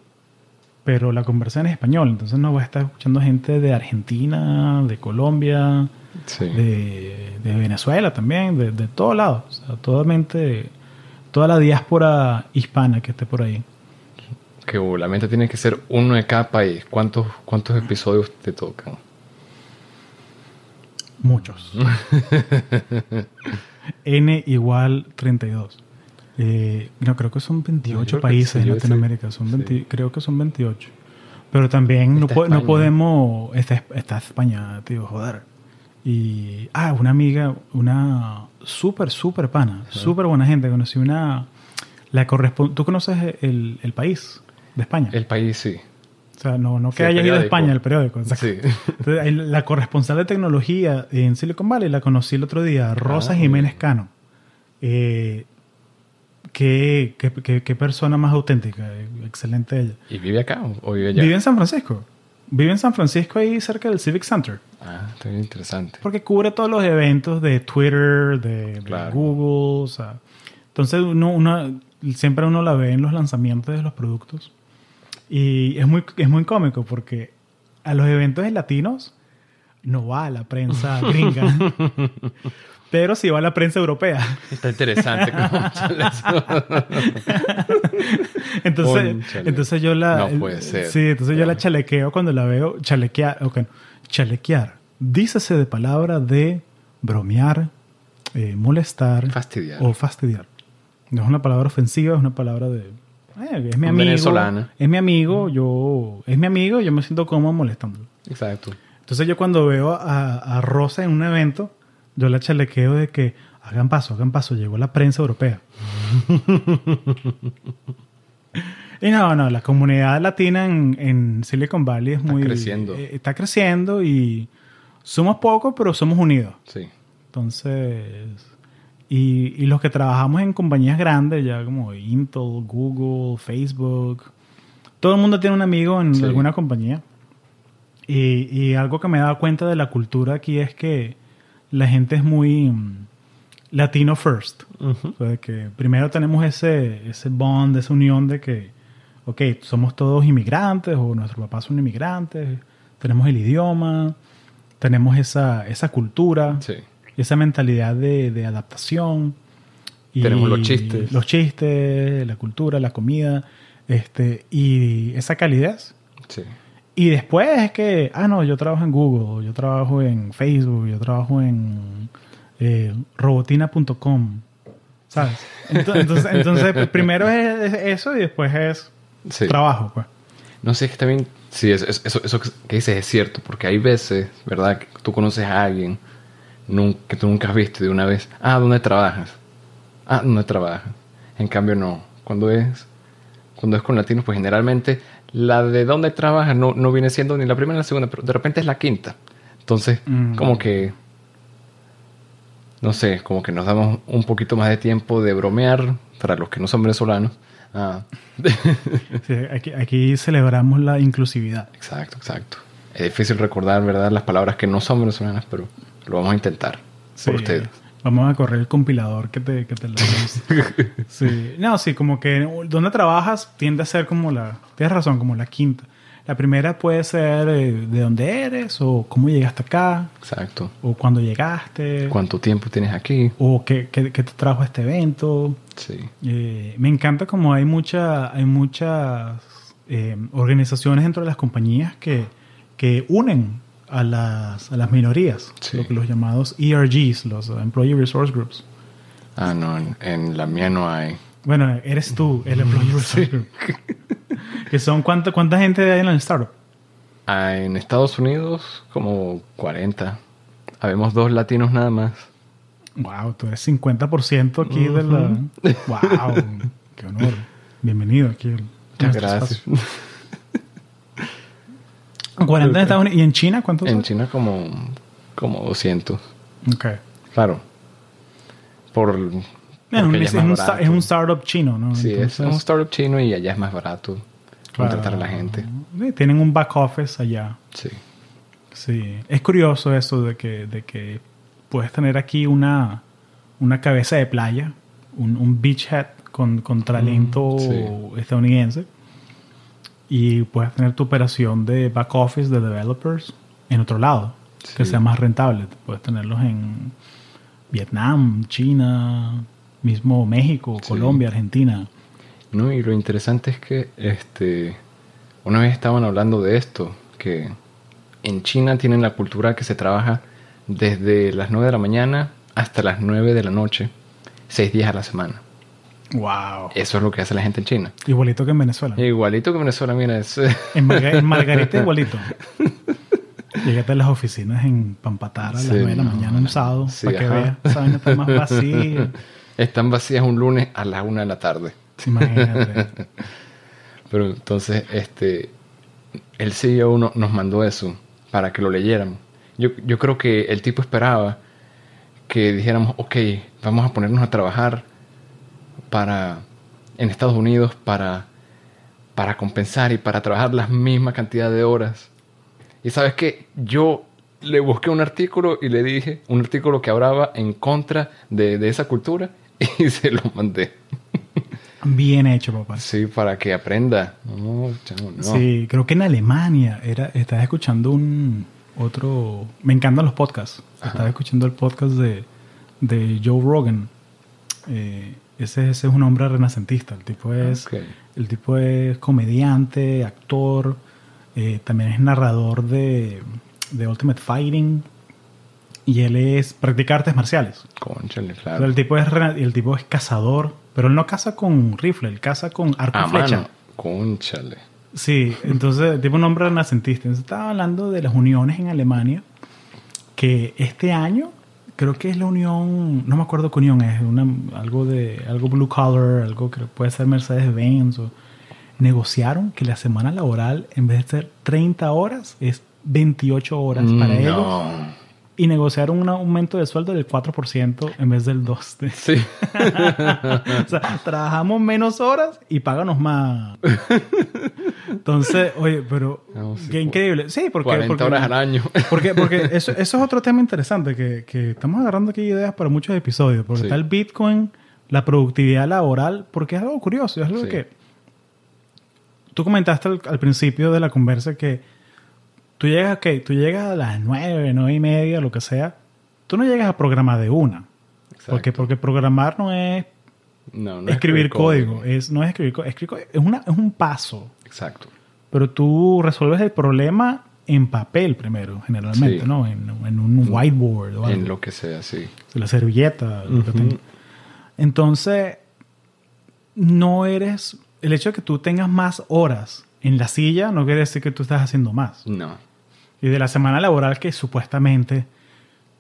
pero la conversa en español. Entonces nos va a estar escuchando gente de Argentina, de Colombia, Sí. de, de Venezuela también, de, de todos lados. O sea, totalmente, toda la diáspora hispana que esté por ahí. Que la mente tiene que ser uno de cada país. ¿Cuántos, cuántos episodios te tocan? Muchos. N igual 32. Eh, no, creo que son 28 No, yo creo que países en Latinoamérica. Son 20 Sí. Creo que son 28. Pero también no, no podemos... Está, está España, tío, joder. Y... Ah, una amiga, una súper, súper pana. Súper buena gente. Conocí una... La correspon- ¿Tú conoces el, el país de España? El país sí. o sea, no, no que haya ido a. España, el periódico. Sí. Entonces, la corresponsal de tecnología en Silicon Valley la conocí el otro día, Rosa Ah, Jiménez. Cano. Eh, ¿qué, qué, qué- qué persona más auténtica? Excelente ella. ¿Y vive acá o, vive allá? Vive en San Francisco. Vive en San Francisco ahí cerca del Civic Center. Ah, está bien interesante. Porque cubre todos los eventos de Twitter, de, de Claro. Google. o sea. entonces uno, uno- siempre uno la ve en los lanzamientos de los productos. Y es muy, es muy cómico porque a los eventos de latinos no va la prensa gringa. pero sí va la prensa europea. Está interesante. eso. Entonces, entonces yo la... No puede ser. Sí, entonces yo la chalequeo cuando la veo. Chalequear. ok, Chalequear. Dícese de palabra de bromear, eh, molestar Fastidiar. o fastidiar. No es una palabra ofensiva, es una palabra de... eh, es mi amigo. venezolana. Es mi amigo, yo... Es mi amigo, yo me siento cómodo molestándolo. Exacto. Entonces yo cuando veo a, a Rosa en un evento, yo la chalequeo de que hagan paso, hagan paso, llegó la prensa europea. y no, no, la comunidad latina en, en Silicon Valley es Está muy... creciendo. eh, está creciendo y somos pocos, pero somos unidos. Sí. Entonces, y, y los que trabajamos en compañías grandes, ya como Intel, Google, Facebook, todo el mundo tiene un amigo en Sí. alguna compañía. Y, y algo que me he dado cuenta de la cultura aquí es que la gente es muy mm, latino first. O sea, de que primero tenemos ese, ese bond, esa unión de que, ok, somos todos inmigrantes o nuestros papás son inmigrantes, tenemos el idioma, tenemos esa, esa cultura Sí. esa mentalidad de, de adaptación. Y Tenemos los chistes. Los chistes, la cultura, la comida, este, y esa calidez. Sí. Y después es que, ah, no, yo trabajo en Google, yo trabajo en Facebook, yo trabajo en eh, robotina.com, ¿sabes? Ento- Entonces, entonces, primero es, es eso y después es Sí. trabajo, pues. No sé, es que también, sí, es- es- eso, eso que dices es cierto, porque hay veces, ¿verdad? Que tú conoces a alguien que tú nunca has visto de una vez, ah, ¿dónde trabajas? Ah, ¿dónde trabajas? En cambio, no. Cuando es, cuando es con latinos, pues generalmente la de dónde trabajas no, no viene siendo ni la primera ni la segunda, pero de repente es la quinta. Entonces, Mm. como que, no sé, como que nos damos un poquito más de tiempo de bromear para los que no son venezolanos. Ah, Sí, aquí, aquí celebramos la inclusividad. Exacto, exacto. Es difícil recordar, ¿verdad? Las palabras que no son venezolanas, pero lo vamos a intentar. Sí, Por ustedes. Vamos a correr el compilador que te, que te lo Sí. No, sí, como que donde trabajas tiende a ser como la. Tienes razón, como la quinta. La primera puede ser eh, de dónde eres, o cómo llegaste acá, Exacto. o cuándo llegaste, ¿Cuánto tiempo tienes aquí? o qué, qué- qué te trajo a este evento. Sí. Eh, me encanta como hay, mucha, hay muchas eh, organizaciones dentro de las compañías que, que unen a las, a las minorías, Sí. lo que los llamados ERGs, los uh, Employee Resource Groups. Ah, no, en, en la mía no hay. Bueno, eres tú el Employee Resource Group. que son cuánta, cuánta gente hay en el startup. Ah, en Estados Unidos, como 40. Habemos dos latinos nada más. Wow, tú eres 50% aquí de la... Wow, qué honor. Bienvenido aquí. Muchas gracias. espacio. 40 en Estados Unidos. ¿Y en China cuántos? En? China como, como 200. Ok. Claro. Por... Es, un, es startup chino, ¿no? Sí, Entonces, es un startup chino y allá es más barato claro, contratar a la gente. sí, tienen un back office allá. Sí. Sí. Es curioso eso de que, de que puedes tener aquí una, una cabeza de playa, un, un beachhead con, con talento Mm, sí. estadounidense. Y puedes tener tu operación de back office de developers en otro lado, que sea más rentable. Puedes tenerlos en Vietnam, China, mismo México, Sí. Colombia, Argentina. No, y lo interesante es que este una vez estaban hablando de esto, que en China tienen la cultura que se trabaja desde las 9 de la mañana hasta las 9 de la noche, seis días a la semana. Wow. Eso es lo que hace la gente en China. Igualito que en Venezuela. Igualito que Venezuela, mira, es, En, Marga- en Margarita igualito. Llegate a las oficinas en Pampatar a las Sí, 9 de la no, mañana un no. sábado Sí, para que veas. Esa vaina está más vacía. están vacías un lunes a las 1 de la tarde. Imagínate. Pero entonces, este, el CEO no- nos mandó eso para que lo leyéramos. Yo, yo creo que el tipo esperaba que dijéramos, ok, vamos a ponernos a trabajar para en Estados Unidos para, para compensar y para trabajar la misma cantidad de horas. Y sabes que yo le busqué un artículo y le dije, un artículo que hablaba en contra de, de esa cultura y se lo mandé. Bien hecho, papá. Sí, para que aprenda. No, chamo, no. Sí, creo que en Alemania era, estaba escuchando un otro. Me encantan los podcasts. Estaba escuchando el podcast de, de Joe Rogan. Eh, ese, ese es un hombre renacentista. El tipo es, el tipo es comediante, actor, eh, también es narrador de, de Ultimate Fighting. Y él es practica artes marciales. Conchale, O sea, claro. el tipo es el tipo es cazador, pero él no caza con rifle, él caza con arco A y flecha. mano. Conchale. Sí, entonces el tipo es un hombre renacentista. Entonces estaba hablando de las uniones en Alemania, que este año creo que es la unión, no me acuerdo qué unión es, una, algo de algo blue collar, algo que puede ser Mercedes-Benz o negociaron que la semana laboral en vez de ser 30 horas es 28 horas para ellos Mm, y negociaron un aumento de sueldo del 4% en vez del 2. Sí. o sea, trabajamos menos horas y páganos más. Entonces, oye, pero No, sí, qué increíble. Sí, porque 40 porque, horas al año. Porque, porque eso, eso es otro tema interesante que, que estamos agarrando aquí ideas para muchos episodios. Porque Sí. está el Bitcoin, la productividad laboral, porque es algo curioso, es algo Sí. que tú comentaste al, al principio de la conversa que tú llegas, ok, tú llegas a las nueve, nueve y media, lo que sea, tú no llegas a programar de una. Porque, porque programar no es No, no escribir código, es, no es escribir código, código, es, una, es un paso. Exacto. Pero tú resuelves el problema en papel primero, generalmente, Sí. ¿no? En, en un whiteboard o algo. En lo que sea, sí. La servilleta. lo que tenga. Entonces, no eres... El hecho de que tú tengas más horas en la silla no quiere decir que tú estás haciendo más. No. Y de la semana laboral que supuestamente,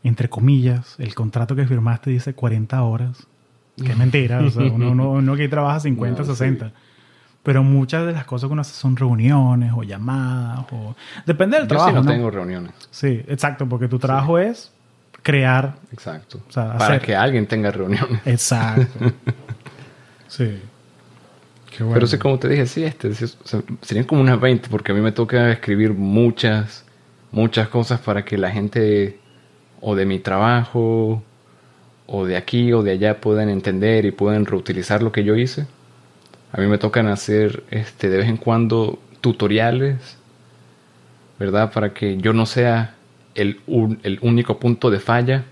entre comillas, el contrato que firmaste dice 40 horas. Que es mentira. o sea, uno, uno, uno aquí trabaja 50, No, sí. 60. Pero muchas de las cosas que uno hace son reuniones o llamadas. O... Depende del Yo trabajo. sí no, ¿no? tengo reuniones. Sí, exacto. Porque tu trabajo es crear. Exacto. O sea, Para hacer- que alguien tenga reuniones. Exacto. sí. Qué bueno. Pero sí, como te dije, sí, este, sí, o sea, serían como unas 20, porque a mí me toca escribir muchas, muchas cosas para que la gente o de mi trabajo, o de aquí o de allá puedan entender y puedan reutilizar lo que yo hice. A mí me tocan hacer este, de vez en cuando tutoriales, ¿verdad? Para que yo no sea el, un- el único punto de falla,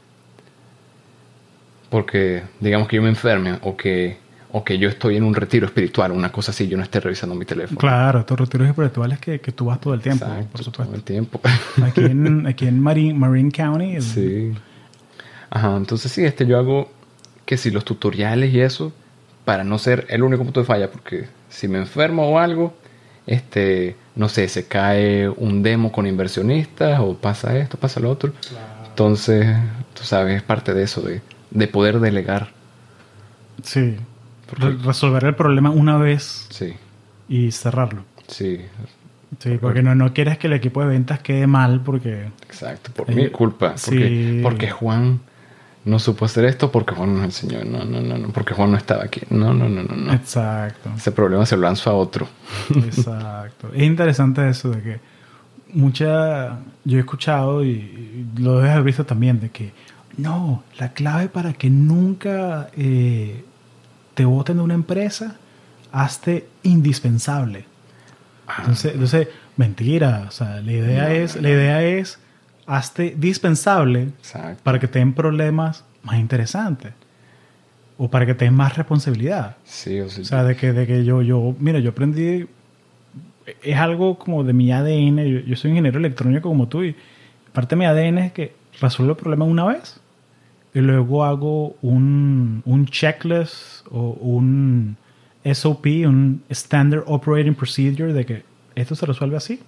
porque digamos que yo me enferme o que, o que yo estoy en un retiro espiritual, una cosa así, yo no esté revisando mi teléfono. Claro, estos retiros espirituales que, que tú vas todo el tiempo, Exacto, por todo supuesto. el tiempo. Aquí en, aquí en Marine, Marine County. el- Sí. Ajá, entonces sí, este yo hago que si los tutoriales y eso, para no ser el único punto de falla, porque si me enfermo o algo, este, no sé, se cae un demo con inversionistas o pasa esto, pasa lo otro. Entonces, tú sabes, es parte de eso, de, de poder delegar. Sí. Porque- resolver el problema una vez Sí, y cerrarlo. sí, Sí, porque no, no quieres que el equipo de ventas quede mal porque... exacto, por Eh, mi culpa. Porque, sí. porque Juan no supo hacer esto, porque Juan nos enseñó. No, no, no, no, porque Juan no estaba aquí. No, no, no, no, no. Exacto. Ese problema se lo lanzo a otro. Exacto. Es interesante eso de que mucha... Yo he escuchado y, y lo debes haber visto también de que no, la clave para que nunca eh, te voten de una empresa, hazte indispensable. Entonces, entonces, mentira. O sea, la idea No, es, no, la idea es hazte dispensable Exacto. para que te den problemas más interesantes. O para que te den más responsabilidad. Sí, o sea, O sea, de que, de que yo, yo, mira, yo aprendí, es algo como de mi ADN, yo, yo soy ingeniero electrónico como tú y parte de mi ADN es que resuelvo el problema una vez y luego hago un, un checklist o un SOP, un Standard Operating Procedure de que esto se resuelve así.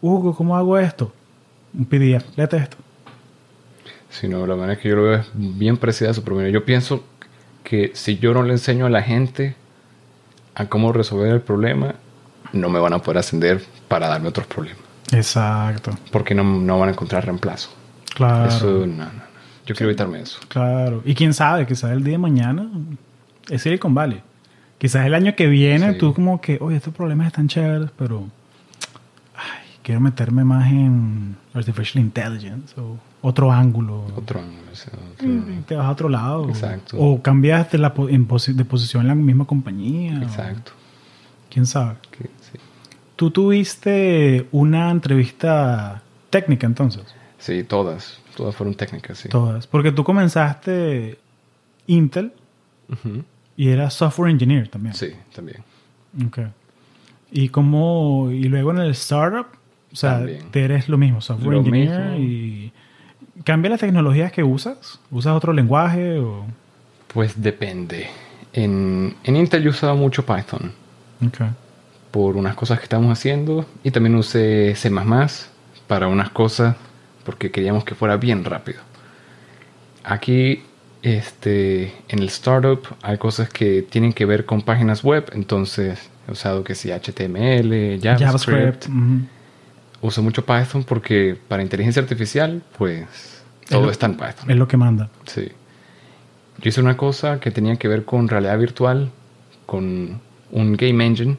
Hugo, ¿cómo hago esto? Un PDF, léete esto. Sí, no, la manera es que yo lo veo es bien parecida a pero mira, yo pienso que si yo no le enseño a la gente a cómo resolver el problema, no me van a poder ascender para darme otros problemas. Exacto. Porque no, no van a encontrar reemplazo. Claro. Eso, no, no, no. Yo quiero evitarme eso. Claro. Y quién sabe, quizás el día de mañana es Silicon Valley. Quizás el año que viene Sí. tú como que, oye, estos problemas están chéveres, pero quiero meterme más en Artificial Intelligence o otro ángulo. Otro ángulo. o sea, otro- Y te vas a otro lado. Exacto. O cambias de, la, de posición en la misma compañía. o- Exacto. quién sabe. Que- sí. ¿Tú tuviste una entrevista técnica entonces? Sí, todas. Todas fueron técnicas, sí. Todas. Porque tú comenzaste Intel y eras software engineer también. Sí, también. Ok. ¿Y cómo, y luego en el startup, o sea, También. eres lo mismo, software Lo engineer mismo. y cambia las tecnologías que usas? ¿Usas otro lenguaje o...? Pues depende. En, en Intel yo usaba mucho Python Ok. por unas cosas que estábamos haciendo y también usé C++ para unas cosas porque queríamos que fuera bien rápido. Aquí este, en el startup hay cosas que tienen que ver con páginas web, entonces he usado que sí HTML, JavaScript. ujú. Uso mucho Python porque para inteligencia artificial pues todo lo- está en Python. Es lo que manda. Sí. Yo hice una cosa que tenía que ver con realidad virtual, con un game engine.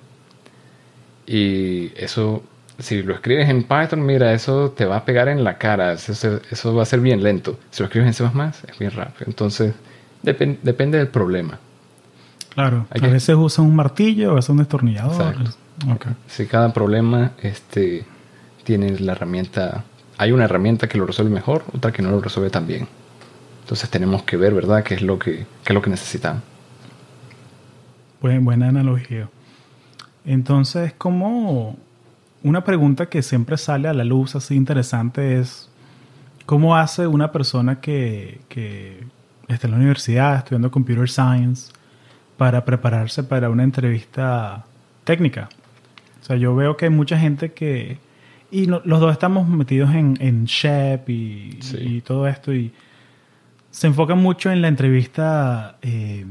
Y eso, si lo escribes en Python, mira, eso te va a pegar en la cara. Eso, eso va a ser bien lento. Si lo escribes en C++, es bien rápido. Entonces, depen- depende del problema. Claro. A veces usa un martillo, a veces un destornillador. Exacto. Ok. Si cada problema este, tiene la herramienta, hay una herramienta que lo resuelve mejor, otra que no lo resuelve tan bien. Entonces tenemos que ver, ¿verdad?, qué es lo que, qué es lo que necesitamos. Buen- buena analogía. Entonces, como una pregunta que siempre sale a la luz así interesante es, ¿cómo hace una persona que, que está en la universidad estudiando computer science para prepararse para una entrevista técnica? O sea, yo veo que hay mucha gente que... Y no- los dos estamos metidos en, en Shep y, Sí. y todo esto y se enfoca mucho en la entrevista eh,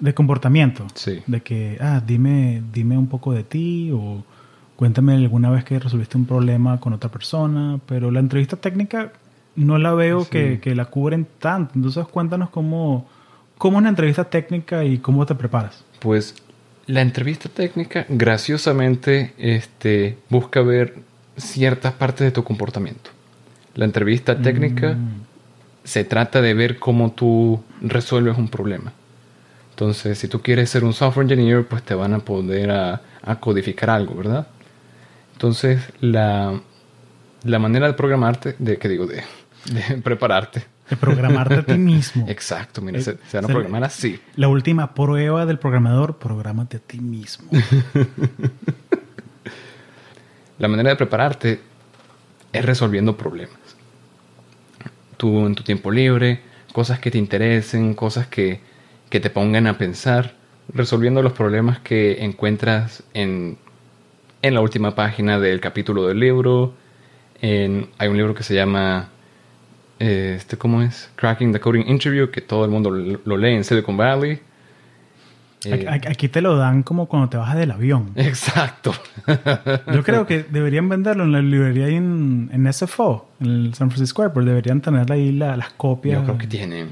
de comportamiento. Sí. De que, ah, dime, dime un poco de ti o cuéntame alguna vez que resolviste un problema con otra persona. Pero la entrevista técnica no la veo Sí. que, que la cubren tanto. Entonces cuéntanos cómo, cómo es una entrevista técnica y cómo te preparas. Pues la entrevista técnica, graciosamente, este, busca ver ciertas partes de tu comportamiento. La entrevista técnica Mm, se trata de ver cómo tú resuelves un problema. Entonces, si tú quieres ser un software engineer, pues te van a poder a, a codificar algo, ¿verdad? Entonces, la, la manera de programarte, de que digo, de, de prepararte. De programarte a ti mismo. Exacto, mira, Eh, se, se van a programar así. La última prueba del programador, prográmate a ti mismo. La manera de prepararte es resolviendo problemas. Tú en tu tiempo libre, cosas que te interesen, cosas que, que te pongan a pensar, resolviendo los problemas que encuentras en, en la última página del capítulo del libro. En, hay un libro que se llama, eh, este, ¿cómo es? Cracking the Coding Interview, que todo el mundo lo, lo lee en Silicon Valley. Eh, Aquí- te lo dan como cuando te bajas del avión. exacto. Yo creo que deberían venderlo en la librería en, en SFO, en el San Francisco Airport. Deberían tener ahí la- las copias. Yo creo que tienen.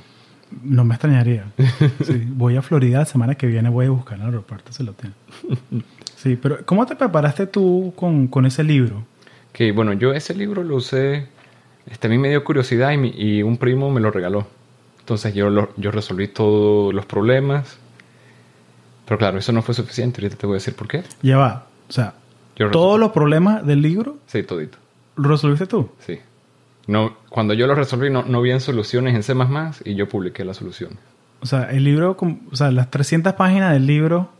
No me extrañaría. Sí, voy a Florida la semana que viene, voy a buscar en el aeropuerto, se lo tiene. Sí, pero ¿cómo te preparaste tú con, con ese libro? Que bueno, yo ese libro lo usé, este, a mí me dio curiosidad y, mi- y un primo me lo regaló. Entonces yo, lo- yo resolví todos los problemas. Pero claro, eso no fue suficiente. Ahorita te voy a decir por qué. Ya va. O sea, Yo todos los problemas del libro Sí, todito. lo resolviste tú. Sí. No, cuando yo lo resolví no, no habían soluciones en C++ y yo publiqué la solución. O sea, el libro, o sea, las 300 páginas del libro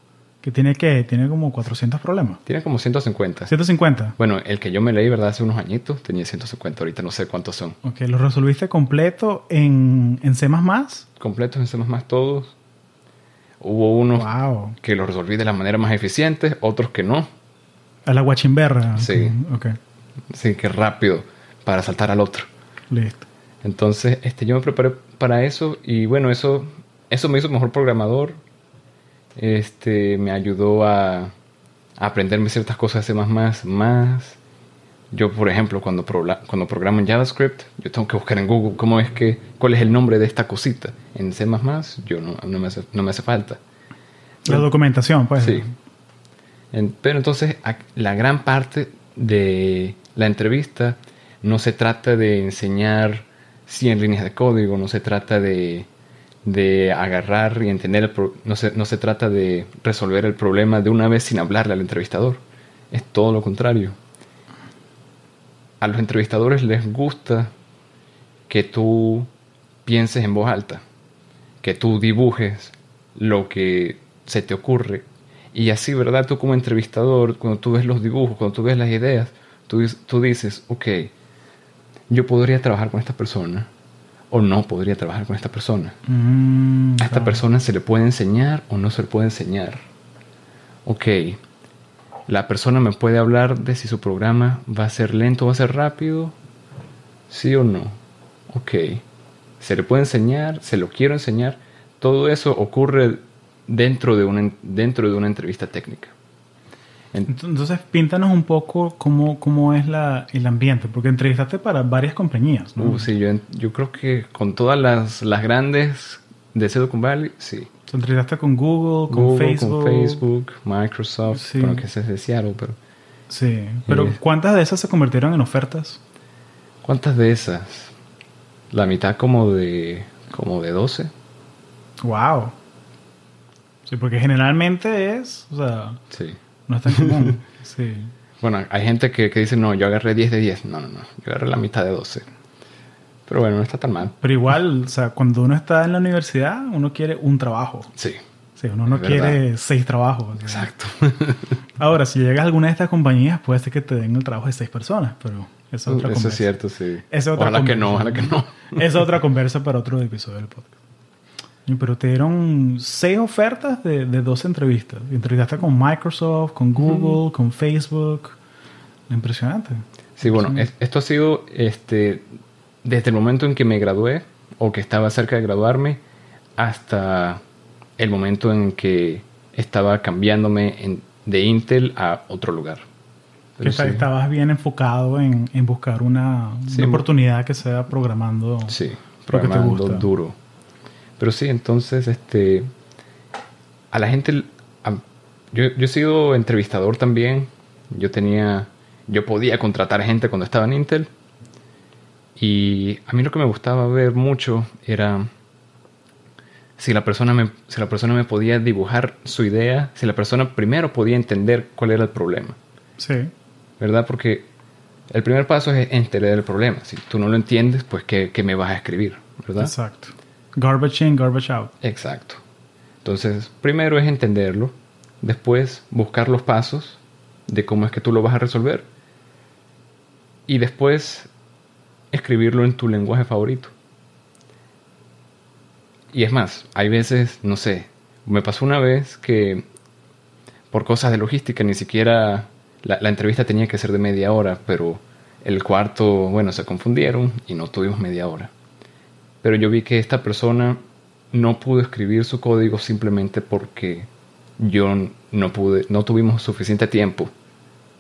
que tiene que tiene como 400 problemas. Tiene como 150. 150. Bueno, el que yo me leí, ¿verdad? Hace unos añitos tenía 150. Ahorita no sé cuántos son. Ok, lo resolviste completo en, en C++. Completos en C++ todos. Hubo unos Wow. que los resolví de la manera más eficiente, otros que no. A la guachimberra. Sí. Ok, Así que rápido para saltar al otro. listo. Entonces, este, yo me preparé para eso y bueno, eso, eso me hizo mejor programador. Este, me ayudó a, a aprenderme ciertas cosas de C++ más. Yo, por ejemplo, cuando, cuando programo en JavaScript, yo tengo que buscar en Google cómo es que, cuál es el nombre de esta cosita. En C++, yo no, no, me, hace, no me hace falta. La documentación, pues. Sí. pero entonces, la gran parte de la entrevista no se trata de enseñar 100 líneas de código, no se trata de, de agarrar y entender, el no, se, no se trata de resolver el problema de una vez sin hablarle al entrevistador. Es todo lo contrario a los entrevistadores les gusta que tú pienses en voz alta, que tú dibujes lo que se te ocurre. Y así, ¿verdad? Tú como entrevistador, cuando tú ves los dibujos, cuando tú ves las ideas, tú, tú dices, ok, yo podría trabajar con esta persona o no podría trabajar con esta persona. Mm, a esta persona se le puede enseñar o no se le puede enseñar. Ok, la persona me puede hablar de si su programa va a ser lento o va a ser rápido, sí o no. Ok. Se le puede enseñar, se lo quiero enseñar. Todo eso ocurre dentro de una, dentro de una entrevista técnica. Entonces, píntanos un poco cómo, cómo es la, el ambiente, porque entrevistaste para varias compañías, ¿no? Uh, sí, yo, yo creo que con todas las, las grandes de Silicon Valley, sí. ¿Te entrevistaste con Google, con Facebook? Con Facebook, Microsoft, sí. bueno, que es de Seattle, pero... Sí, pero eh, ¿cuántas de esas se convirtieron en ofertas? ¿Cuántas de esas? La mitad como de, como de 12. Wow. Sí, porque generalmente es, o sea, sí. No es tan común. sí. Bueno, hay gente que, que dice, no, yo agarré 10 de 10. No, no, no, yo agarré la mitad de 12. Pero bueno, no está tan mal. Pero igual, o sea, cuando uno está en la universidad, uno quiere un trabajo. Sí. Sí, uno no quiere seis trabajos. Exacto. Ahora, si llegas a alguna de estas compañías, puede ser que te den el trabajo de seis personas, pero eso es otra Eso es cierto, sí. Esa otra ojalá que no, ojalá que no. es otra conversa para otro episodio del podcast. Pero te dieron seis ofertas de, de dos entrevistas. Entrevistaste con Microsoft, con Google, con Facebook. Impresionante. Sí, bueno, esto ha sido este, desde el momento en que me gradué o que estaba cerca de graduarme hasta el momento en que estaba cambiándome de Intel a otro lugar. que estabas bien enfocado en, buscar una, oportunidad que sea programando. Sí, programando duro. Pero sí, entonces, este, a la gente, yo, yo he sido entrevistador también. Yo tenía, yo podía contratar gente cuando estaba en Intel y a mí lo que me gustaba ver mucho era si la persona me, si la persona me podía dibujar su idea, si la persona primero podía entender cuál era el problema. Sí. ¿Verdad? Porque el primer paso es entender el problema. Si tú no lo entiendes, pues ¿qué, qué me vas a escribir? ¿Verdad? Exacto. Garbage in, garbage out. Exacto. Entonces, primero es entenderlo, después buscar los pasos de cómo es que tú lo vas a resolver y después escribirlo en tu lenguaje favorito. Y es más, hay veces, no sé, me pasó una vez que por cosas de logística ni siquiera la, entrevista tenía que ser de media hora, pero el cuarto, bueno, se confundieron y no tuvimos media hora. Pero yo vi que esta persona no pudo escribir su código simplemente porque yo no pude, no tuvimos suficiente tiempo,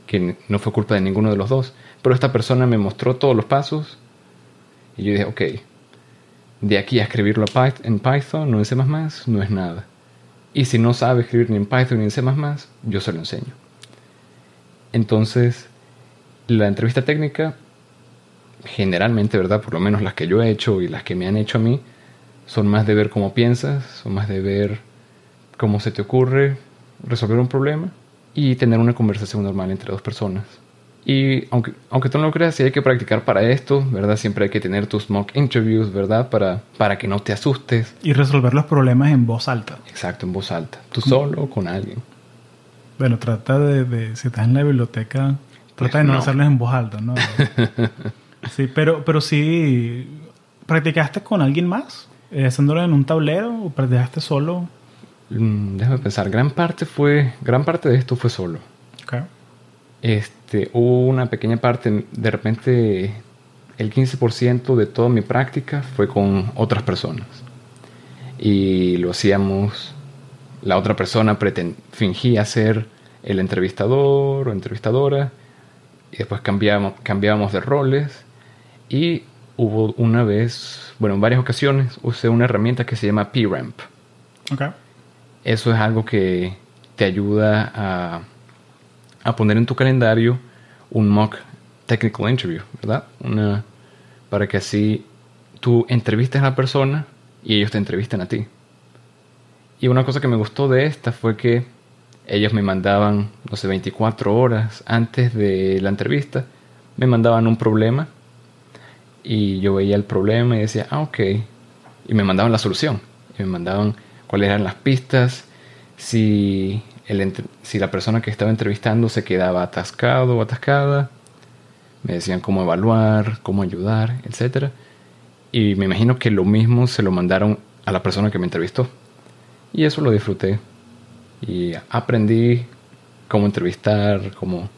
que no fue culpa de ninguno de los dos. Pero esta persona me mostró todos los pasos y yo dije, ok, de aquí a escribirlo en Python, no en C++, no es nada. Y si no sabe escribir ni en Python ni en C++, yo se lo enseño. Entonces, la entrevista técnica, generalmente, ¿verdad? Por lo menos las que yo he hecho y las que me han hecho a mí, son más de ver cómo piensas, son más de ver cómo se te ocurre resolver un problema y tener una conversación normal entre dos personas. Y aunque, aunque tú no lo creas, sí hay que practicar para esto, ¿verdad? Siempre hay que tener tus mock interviews, ¿verdad? Para, para que no te asustes. Y resolver los problemas en voz alta. Exacto, en voz alta. Tú solo o con alguien. Bueno, trata de, si estás en la biblioteca, trata de no, hacerlos en voz alta, ¿no? sí, pero, pero sí, ¿practicaste con alguien más? Eh, ¿Haciéndolo en un tablero o practicaste solo? Mm, déjame pensar, gran parte fue, gran parte de esto fue solo. Okay. Este, hubo una pequeña parte, de repente el 15% de toda mi práctica fue con otras personas. Y lo hacíamos, la otra persona fingía ser el entrevistador o entrevistadora y después cambiábamos, cambiábamos de roles y hubo una vez, bueno, en varias ocasiones usé una herramienta que se llama PRAMP. Ok. Eso es algo que te ayuda a, a poner en tu calendario un mock technical interview, ¿verdad? Una, para que así tú entrevistes a la persona y ellos te entrevisten a ti. Y una cosa que me gustó de esta fue que ellos me mandaban, no sé, 24 horas antes de la entrevista, me mandaban un problema y yo veía el problema y decía, ah, ok. Y me mandaban la solución. Y me mandaban cuáles eran las pistas, si, el, si la persona que estaba entrevistando se quedaba atascado o atascada. Me decían cómo evaluar, cómo ayudar, etc. Y me imagino que lo mismo se lo mandaron a la persona que me entrevistó. Y eso lo disfruté. Y aprendí cómo entrevistar, cómo,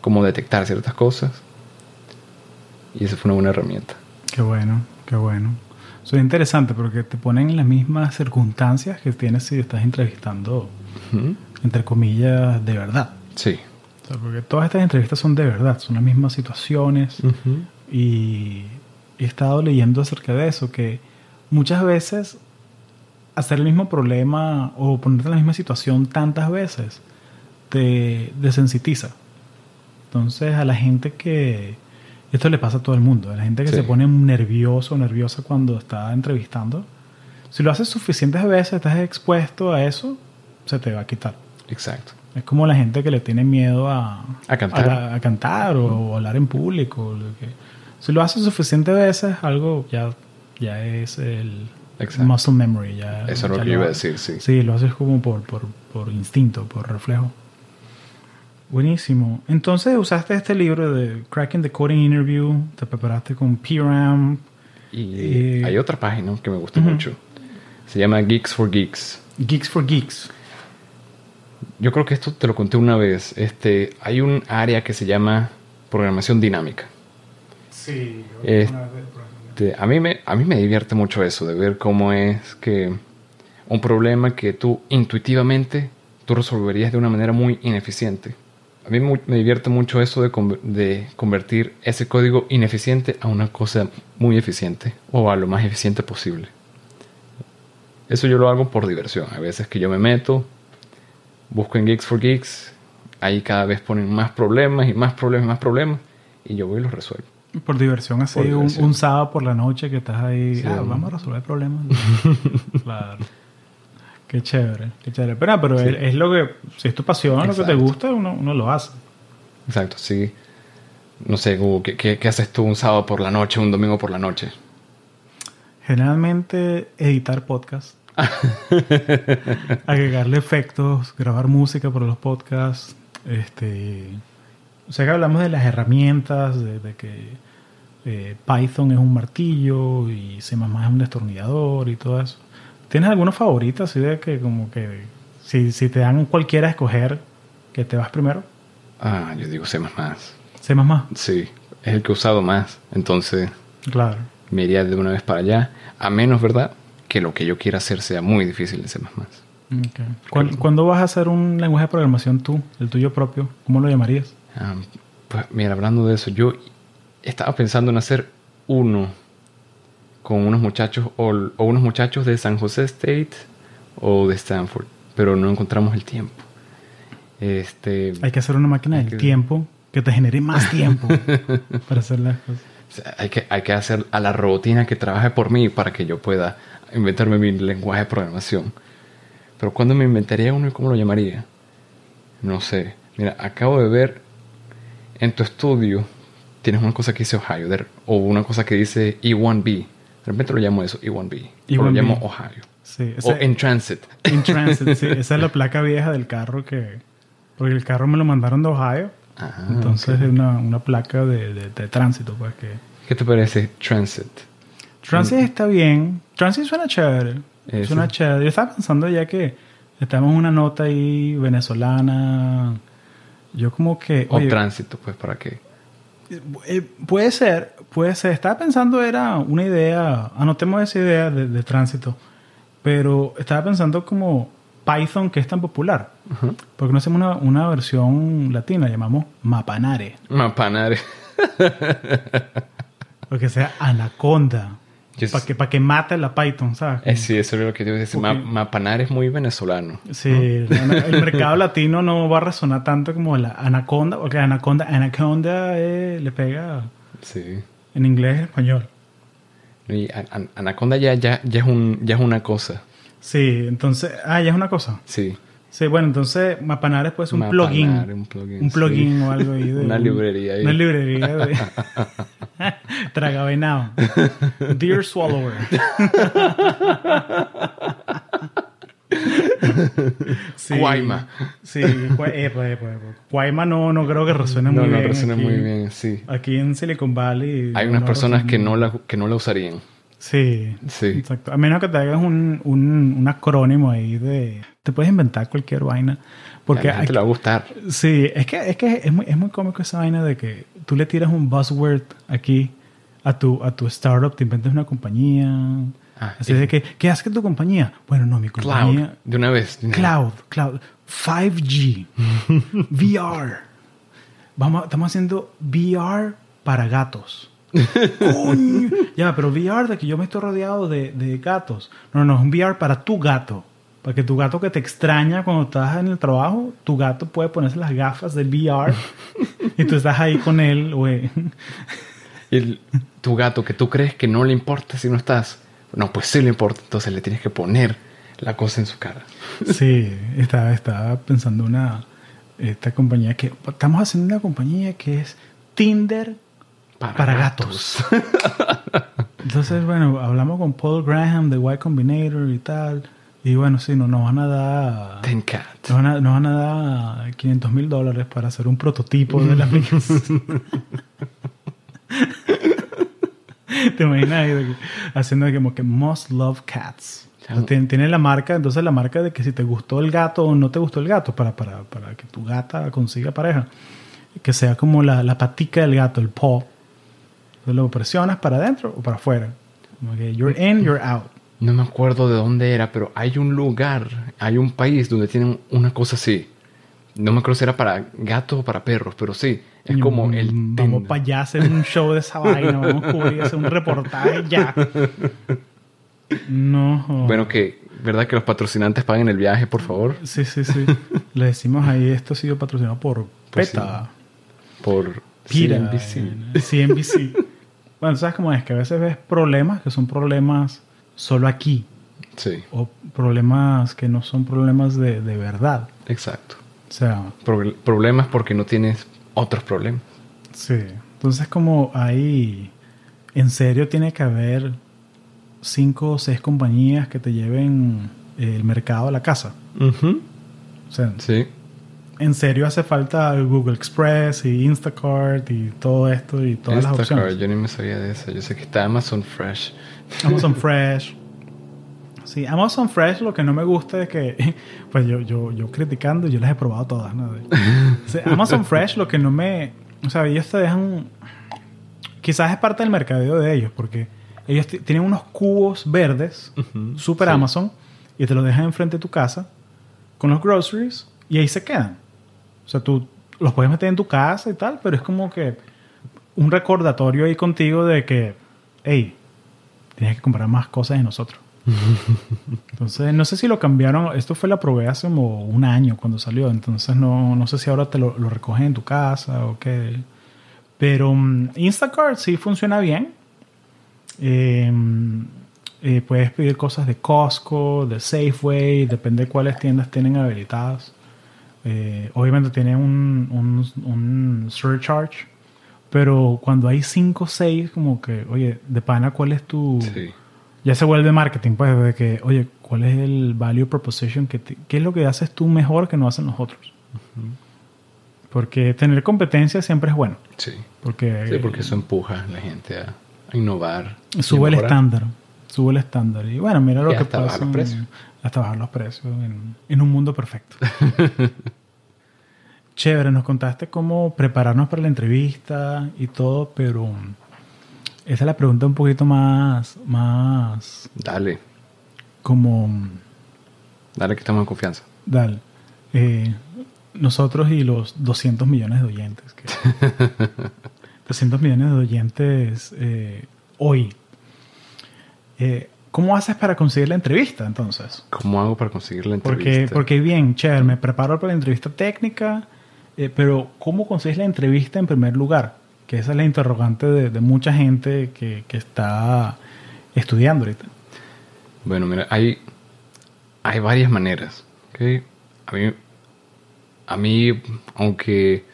cómo detectar ciertas cosas. Y esa fue una buena herramienta. Qué bueno, qué bueno. Eso es interesante porque te ponen en las mismas circunstancias que tienes si estás entrevistando, entre comillas, de verdad. Sí. porque todas estas entrevistas son de verdad, son las mismas situaciones. y he estado leyendo acerca de eso, que muchas veces hacer el mismo problema o ponerte en la misma situación tantas veces te desensitiza. Entonces a la gente que... Esto le pasa a todo el mundo. A la gente que se pone nervioso o nerviosa cuando está entrevistando. Si lo haces suficientes veces, estás expuesto a eso, se te va a quitar. Exacto. Es como la gente que le tiene miedo a, a cantar, a, cantar o, hablar en público. si lo haces suficientes veces, algo ya, ya es el, muscle memory. Ya, Eso es lo que iba a decir, sí. Sí, lo haces como por, por, por instinto, por reflejo. Buenísimo. Entonces usaste este libro de Cracking the Coding Interview, te preparaste con PRAM. Y eh, hay otra página que me gusta mucho. Se llama Geeks for Geeks. Geeks for Geeks. Yo creo que esto te lo conté una vez. Este, hay un área que se llama programación dinámica. Sí. Este, a, mí me, a mí me divierte mucho eso, de ver cómo es que un problema que tú intuitivamente tú resolverías de una manera muy ineficiente a mí me divierte mucho eso de, convertir ese código ineficiente a una cosa muy eficiente o a lo más eficiente posible. Eso yo lo hago por diversión. A veces que yo me meto, busco en Geeks for Geeks, ahí cada vez ponen más problemas y más problemas y más problemas y yo voy y los resuelvo. Por diversión, así Un, sábado por la noche que estás ahí, ah, vamos a resolver problemas. claro. Qué chévere, qué chévere. Pero, pero es, lo que, si es tu pasión, lo que te gusta, uno, uno lo hace. Exacto, sí. No sé, ¿qué, ¿qué, haces tú un sábado por la noche, un domingo por la noche? Generalmente editar podcasts. agregarle efectos, grabar música para los podcasts. Este, o sea que hablamos de las herramientas, de, que eh, Python es un martillo y C++ es un destornillador y todo eso. ¿Tienes alguna favorita así de que como que si, si te dan cualquiera a escoger, que te vas primero? Ah, yo digo C++. ¿C++? Sí, es el que he usado más, entonces claro. me iría de una vez para allá, a menos, ¿verdad?, que lo que yo quiera hacer sea muy difícil de C++. Okay. ¿Cuándo, vas a hacer un lenguaje de programación tú, el tuyo propio? ¿Cómo lo llamarías? Ah, pues mira, hablando de eso, yo estaba pensando en hacer uno con unos muchachos o, unos muchachos de San José State o de Stanford, pero no encontramos el tiempo. Este, hay que hacer una máquina del tiempo que te genere más tiempo para hacer las cosas. Hay que, hay que hacer a la robotina que trabaje por mí para que yo pueda inventarme mi lenguaje de programación. Pero ¿cuándo me inventaría uno y cómo lo llamaría? No sé. Mira, acabo de ver en tu estudio, tienes una cosa que dice Ohio, o una cosa que dice E1B. De repente lo llamo eso, E1B. E1B. O lo llamo Ohio. Sí, o In Transit. In Transit, sí. Esa es la placa vieja del carro que... Porque el carro me lo mandaron de Ohio. Ah, entonces es una, una placa de, de, tránsito, pues que... ¿Qué te parece Transit? Transit está bien. Transit suena chévere. Suena chévere. Yo estaba pensando ya que estamos en una nota ahí venezolana. Yo como que... o tránsito, pues, ¿para qué? Eh, puede ser, puede ser. Estaba pensando, era una idea, anotemos esa idea de, tránsito, pero estaba pensando como Python que es tan popular? Porque no hacemos una, una versión latina, llamamos Mapanare. Mapanare. O que sea Anaconda. Yo Para que, pa' que mate la Python, ¿sabes? Eh, sí, eso es lo que te iba a decir. Ma- Mapanare es muy venezolano. Sí, el mercado latino no va a resonar tanto como la Anaconda, porque Anaconda, Anaconda eh, le pega Sí. en inglés español. Y an- an- Anaconda ya, ya, ya, es un, ya es una cosa. Sí, entonces, ah, ya es una cosa. Sí. Sí, bueno, entonces Mapanares puede ser un plugin. un plugin, Un plugin sí. o algo ahí. De, Una librería ahí. Una librería de... Tragavenado. Dear Swallower. Sí. Guayma. Sí, epa, epa, epa. Guayma no, no creo que resuene No, muy no bien. resuena aquí. muy bien, sí. Aquí en Silicon Valley. Hay no unas personas que no, la, que no la usarían. Sí, Sí. exacto. A menos que te hagas un, un, un acrónimo ahí de... Te puedes inventar cualquier vaina. Porque a la gente aquí- le va a gustar. Sí, es que, es que es muy, es muy cómico esa vaina de que tú le tiras un buzzword aquí a tu, a tu startup, te inventas una compañía. Ah, así de que, ¿qué hace tu compañía? Bueno, no, mi Cloud. compañía. De una vez. de una- Cloud, cloud. 5G. VR. Vamos, estamos haciendo VR para gatos. Ya, pero VR de que yo me estoy rodeado de, de gatos. No, no, es un VR para tu gato. Para que tu gato que te extraña cuando estás en el trabajo, tu gato puede ponerse las gafas de VR y tú estás ahí con él, güey. El- tu gato que tú crees que no le importa si no estás. No, pues sí le importa. Entonces le tienes que poner la cosa en su cara. Sí, estaba, estaba pensando una esta compañía que estamos haciendo una compañía que es Tinder para, gatos. Entonces, bueno, hablamos con Paul Graham de Y Combinator y tal. Y bueno, sí, no, nos van a dar. Ten cat. Nos van a, nos van a dar 500 mil dólares para hacer un prototipo de la aplicación. ¿Te imaginas haciendo como que Must Love Cats? Claro. Tiene, tiene la marca, entonces la marca de que si te gustó el gato o no te gustó el gato, para, para, para que tu gata consiga pareja. Que sea como la, la patica del gato, el paw. Entonces lo presionas para adentro o para afuera. Como que you're in, you're out. No me acuerdo de dónde era, pero hay un lugar, hay un país donde tienen una cosa así. No me acuerdo si era para gatos o para perros, pero sí. Es como el Vamos para allá a hacer un show de esa vaina. Vamos a cubrir, hacer un reportaje ya. No. Bueno, que, ¿verdad que los patrocinantes paguen el viaje, por favor? Sí, sí, sí. Le decimos ahí, esto ha sido patrocinado por Pues PETA. Por Pira. CNBC. eh, CNBC. bueno, ¿sabes cómo es? Que a veces ves problemas que son problemas solo aquí. Sí, O problemas que no son problemas de, de verdad. exacto. O sea, Pro- problemas porque no tienes otros problemas. Sí. Entonces, como ahí, en serio, tiene que haber cinco o seis compañías que te lleven el mercado a la casa. O sea, Sí. en serio hace falta Google Express y Instacart y todo esto y todas las Instacart, opciones. yo ni me sabía de eso. Yo sé que está Amazon Fresh. Amazon Fresh. Sí, Amazon Fresh lo que no me gusta es que, pues yo, yo, yo criticando, yo las he probado todas, Amazon Fresh lo que no me, o sea, ellos te dejan, quizás es parte del mercadeo de ellos, porque ellos ti- tienen unos cubos verdes, Ujú, super sí. Amazon, y te los dejan enfrente de tu casa con los groceries y ahí se quedan. O sea, tú los puedes meter en tu casa y tal, pero es como que un recordatorio ahí contigo de que, hey, tienes que comprar más cosas de nosotros. Entonces, no sé si lo cambiaron. Esto fue la probé hace como un año cuando salió. Entonces, no, no sé si ahora te lo, lo recogen en tu casa o qué. Pero mm, Instacart sí funciona bien. Eh, eh, puedes pedir cosas de Costco, de Safeway, depende de cuáles tiendas tienen habilitadas. Eh, obviamente tiene un, un, un surcharge, pero cuando hay 5 o 6, como que, oye, de pana, ¿cuál es tu...? Sí. Ya se vuelve marketing, pues, de que, oye, ¿cuál es el value proposition? Que te- ¿Qué es lo que haces tú mejor que no hacen los otros? Porque tener competencia siempre es bueno. Sí. Porque, Sí, porque eso empuja a la gente a, a innovar. sube el estándar. Sube el estándar. Y bueno, mira lo Y que hasta bajar pasa. los en- precios. Hasta bajar los precios en, en un mundo perfecto. Chévere, nos contaste cómo prepararnos para la entrevista y todo, pero esa es la pregunta un poquito más, más Dale. como Dale que estamos en confianza. Dale. Eh, nosotros y los 200 millones de oyentes. que- 200 millones de oyentes eh, hoy. Eh, ¿Cómo haces para conseguir la entrevista entonces? ¿Cómo hago para conseguir la Porque, entrevista? porque bien, chévere, me preparo para la entrevista técnica, eh, pero ¿cómo consigues la entrevista en primer lugar? Que esa es la interrogante de, mucha gente que, está estudiando ahorita. Bueno, mira, hay, hay varias maneras. ¿ok? A mí, a mí, aunque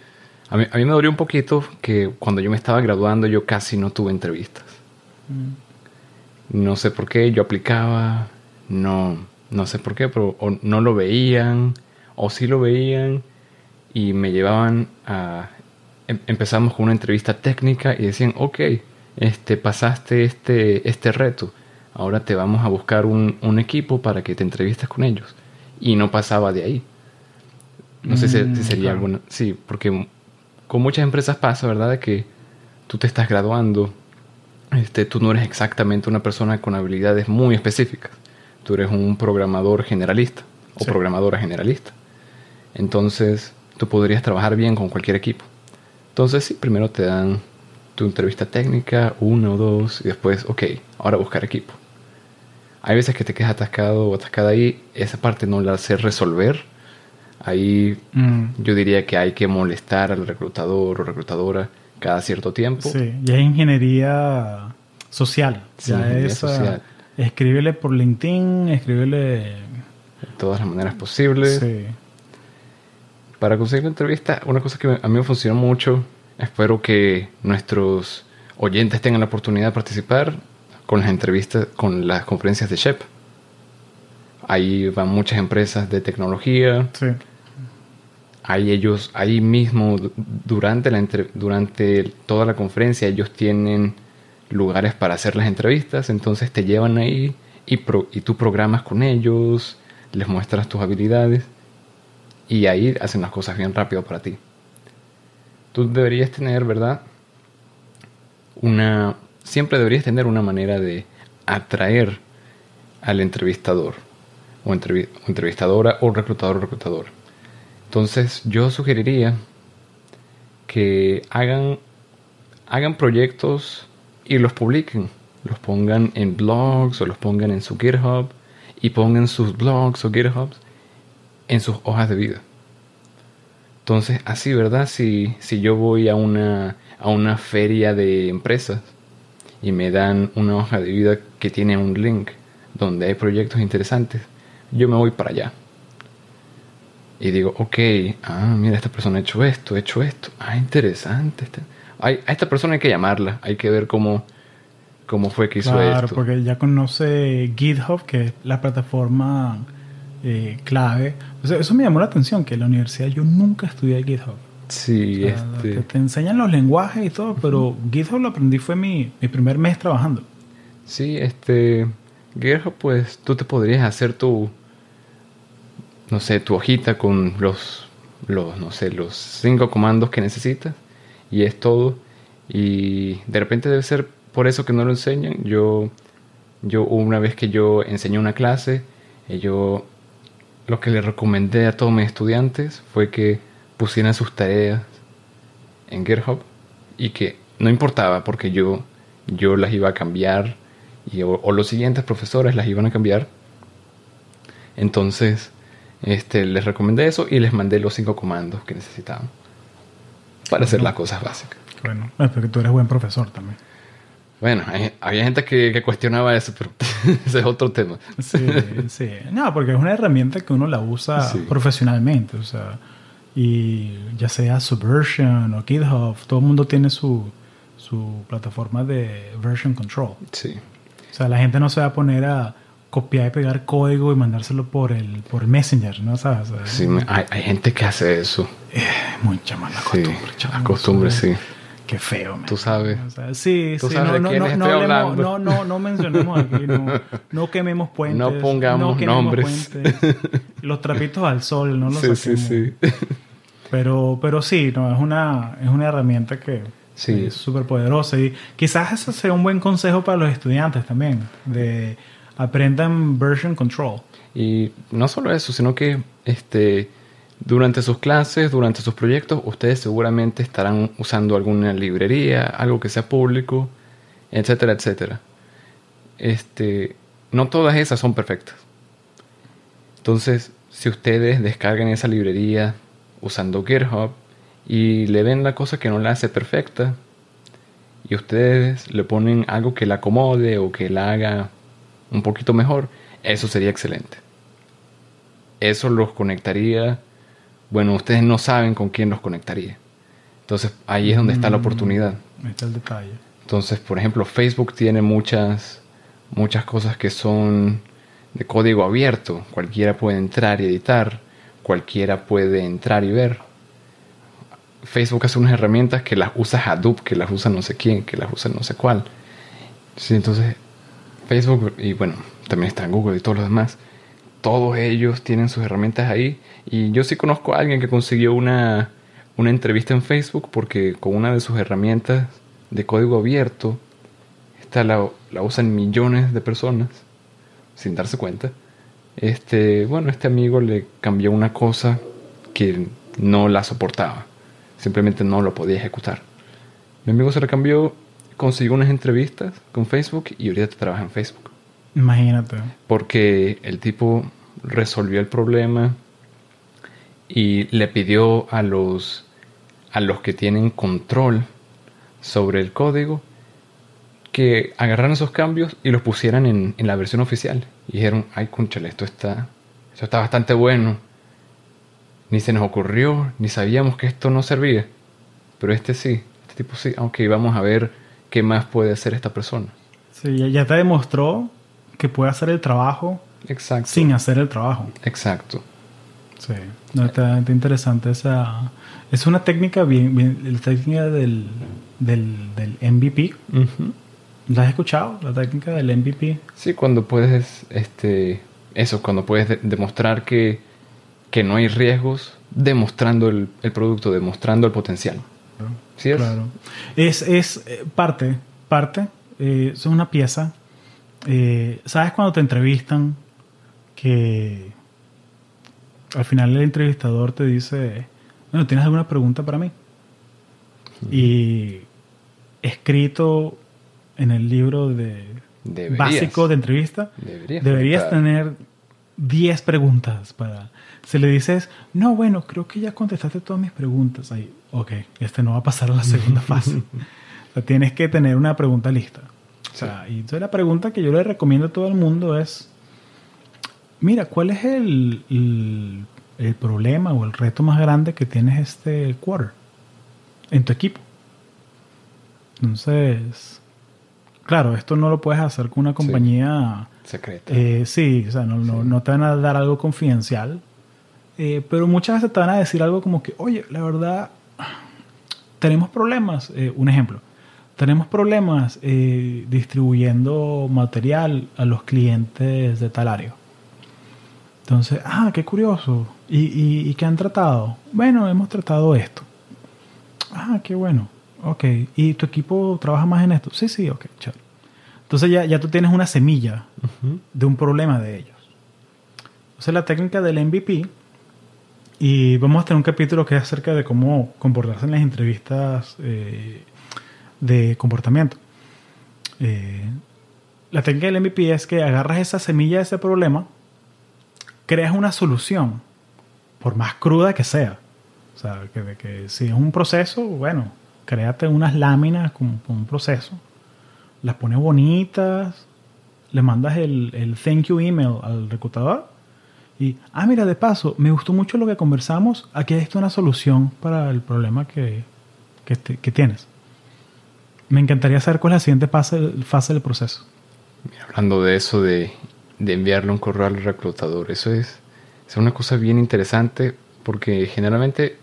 a mí, a mí me dolió un poquito que cuando yo me estaba graduando yo casi no tuve entrevistas. No sé por qué, yo aplicaba, no, no sé por qué, pero no lo veían, o sí lo veían y me llevaban a... em- empezamos con una entrevista técnica y decían, ok, este, pasaste este, este reto, ahora te vamos a buscar un, un equipo para que te entrevistes con ellos. Y no pasaba de ahí. No sé si, Mm, si sería claro. alguna... Sí, porque con muchas empresas pasa, ¿verdad? De que tú te estás graduando, este, tú no eres exactamente una persona con habilidades muy específicas. Tú eres un programador generalista o Sí. programadora generalista. Entonces, tú podrías trabajar bien con cualquier equipo. Entonces, sí, primero te dan tu entrevista técnica, uno o dos, y después, ok, ahora buscar equipo. Hay veces que te quedas atascado o atascada ahí, esa parte no la sé resolver. Ahí Mm, yo diría que hay que molestar al reclutador o reclutadora cada cierto tiempo. sí, ya es ingeniería social. Sí, ya ingeniería es, ah, social. escríbele por LinkedIn, escríbele... de todas las maneras posibles. Sí. Para conseguir la entrevista, una cosa que a mí me funcionó mucho, espero que nuestros oyentes tengan la oportunidad de participar con las entrevistas, con las conferencias de SHEP. Ahí van muchas empresas de tecnología, Sí. ahí ellos, ahí mismo, du- durante, la entre- durante toda la conferencia, ellos tienen lugares para hacer las entrevistas, entonces te llevan ahí y, pro- y tú programas con ellos, les muestras tus habilidades y ahí hacen las cosas bien rápido para ti. Tú deberías tener, ¿verdad? Una, siempre deberías tener una manera de atraer al entrevistador o, entrevi- o entrevistadora o reclutador o reclutador. Entonces yo sugeriría que hagan, hagan proyectos y los publiquen. Los pongan en blogs o los pongan en su GitHub y pongan sus blogs o GitHubs en sus hojas de vida. Entonces, así, ¿verdad? Si, si yo voy a una, a una feria de empresas y me dan una hoja de vida que tiene un link donde hay proyectos interesantes, yo me voy para allá. Y digo, ok, ah, mira, esta persona ha hecho esto, ha hecho esto. Ah, interesante. este- Ay, a esta persona hay que llamarla, hay que ver cómo, cómo fue que hizo Claro, esto. porque ya conoce GitHub, que es la plataforma eh, clave. O sea, eso me llamó la atención, que en la universidad yo nunca estudié GitHub. Sí, O sea, este. te, te enseñan los lenguajes y todo, pero GitHub lo aprendí fue mi, mi primer mes trabajando. Sí, este. GitHub, pues tú te podrías hacer tu. No sé, tu hojita con los. Los, no sé, los cinco comandos que necesitas. Y es todo. Y de repente debe ser por eso que no lo enseñan. Yo. Yo, una vez que yo enseñé una clase, eh, yo. Lo que le recomendé a todos mis estudiantes fue que pusieran sus tareas en GitHub y que no importaba porque yo, yo las iba a cambiar y, o, o los siguientes profesores las iban a cambiar. Entonces, este, les recomendé eso y les mandé los cinco comandos que necesitaban para hacer las cosas básicas. Bueno, es porque tú eres buen profesor también. Bueno, hay- había gente que, que cuestionaba eso, pero ese es otro tema. Sí, sí. No, porque es una herramienta que uno la usa Sí. profesionalmente, o sea, y ya sea Subversion o GitHub, todo el mundo tiene su, su plataforma de version control. Sí. O sea, la gente no se va a poner a copiar y pegar código y mandárselo por el por Messenger, ¿no? ¿Sabes? Sí, hay, hay gente que hace eso. eh, mucha mala Sí, costumbre. la costumbre, sí. Qué feo, man. Tú sabes. O sea, sí, Tú sí, sabes no, de no, quiénes no, no, hablemos- hablando. no, no, no mencionemos aquí, no, quememos puentes. No pongamos quememos nombres. puentes. Los trapitos al sol, no los Sí, sí, sí. Pero, pero sí, no, es una, es una herramienta que Sí. es súper poderosa. Y quizás eso sea un buen consejo para los estudiantes también. De aprendan version control. Y no solo eso, sino que este, durante sus clases, durante sus proyectos, ustedes seguramente estarán usando alguna librería, algo que sea público, etcétera, etcétera. Este, no todas esas son perfectas. Entonces, si ustedes descargan esa librería usando GitHub y le ven la cosa que no la hace perfecta, y ustedes le ponen algo que la acomode o que la haga un poquito mejor, eso sería excelente. Eso los conectaría. Bueno, ustedes no saben con quién los conectaría. Entonces ahí es donde está la Mm, oportunidad. Está el detalle. Entonces, por ejemplo, Facebook tiene muchas, muchas cosas que son de código abierto. Cualquiera puede entrar y editar. Cualquiera puede entrar y ver. Facebook hace unas herramientas que las usa Hadoop, que las usa no sé quién, que las usa no sé cuál. Sí, entonces Facebook y bueno, también está Google y todos los demás. Todos ellos tienen sus herramientas ahí. Y yo sí conozco a alguien que consiguió una, una entrevista en Facebook porque con una de sus herramientas de código abierto, esta la, la usan millones de personas sin darse cuenta. Este, bueno, este amigo le cambió una cosa que no la soportaba. Simplemente no lo podía ejecutar. Mi amigo se la cambió, consiguió unas entrevistas con Facebook y ahorita trabaja en Facebook. Imagínate. Porque el tipo resolvió el problema y le pidió a los, a los que tienen control sobre el código que agarraran esos cambios y los pusieran en, en la versión oficial. Y dijeron, ay, conchale, esto está, esto está bastante bueno. Ni se nos ocurrió, ni sabíamos que esto no servía. Pero este sí, este tipo sí. Aunque vamos a ver qué más puede hacer esta persona. Sí, ya te demostró que puede hacer el trabajo Exacto. sin hacer el trabajo. Exacto. Sí. No, está, está interesante esa... Es una técnica bien... bien la técnica del, del, del MVP. ¿La has escuchado? La técnica del MVP. Sí, cuando puedes, este, eso, cuando puedes de- demostrar que, que no hay riesgos, demostrando el, el producto, demostrando el potencial. ¿Sí es? Claro. Es, es eh, parte, parte, eh, es una pieza. Eh, ¿Sabes cuando te entrevistan que al final el entrevistador te dice, bueno, ¿tienes alguna pregunta para mí? Y escrito en el libro de Deberías. básico de entrevista, Deberías tener 10 preguntas para... Si le dices, no, bueno, creo que ya contestaste todas mis preguntas. Ahí, ok, este no va a pasar a la segunda fase. O sea, tienes que tener una pregunta lista. O sea, y entonces la pregunta que yo le recomiendo a todo el mundo es, mira, ¿cuál es el, el, el problema o el reto más grande que tienes este quarter en tu equipo? Entonces, claro, esto no lo puedes hacer con una compañía... Secreta. Eh, sí, o sea, no, no te van a dar algo confidencial. Eh, pero muchas veces te van a decir algo como que, oye, la verdad, tenemos problemas. Eh, un ejemplo, tenemos problemas eh, distribuyendo material a los clientes de tal área. Entonces, ah, qué curioso. ¿Y, y, y qué han tratado? Bueno, hemos tratado esto. Ah, qué bueno. Ok. ¿Y tu equipo trabaja más en esto? Sí, sí, ok, chévere. Entonces ya, ya tú tienes una semilla de un problema de ellos. Entonces la técnica del MVP, y vamos a tener un capítulo que es acerca de cómo comportarse en las entrevistas eh, de comportamiento. Eh, la técnica del MVP es que agarras esa semilla de ese problema, creas una solución, por más cruda que sea. O sea, que, que si es un proceso, bueno, créate unas láminas con, un proceso, las pones bonitas, le mandas el, el thank you email al reclutador y, ah, mira, de paso, me gustó mucho lo que conversamos, aquí hay una solución para el problema que, que, que tienes. Me encantaría saber cuál es la siguiente fase, fase del proceso. Hablando de eso, de, de enviarle un correo al reclutador, eso es, es una cosa bien interesante porque generalmente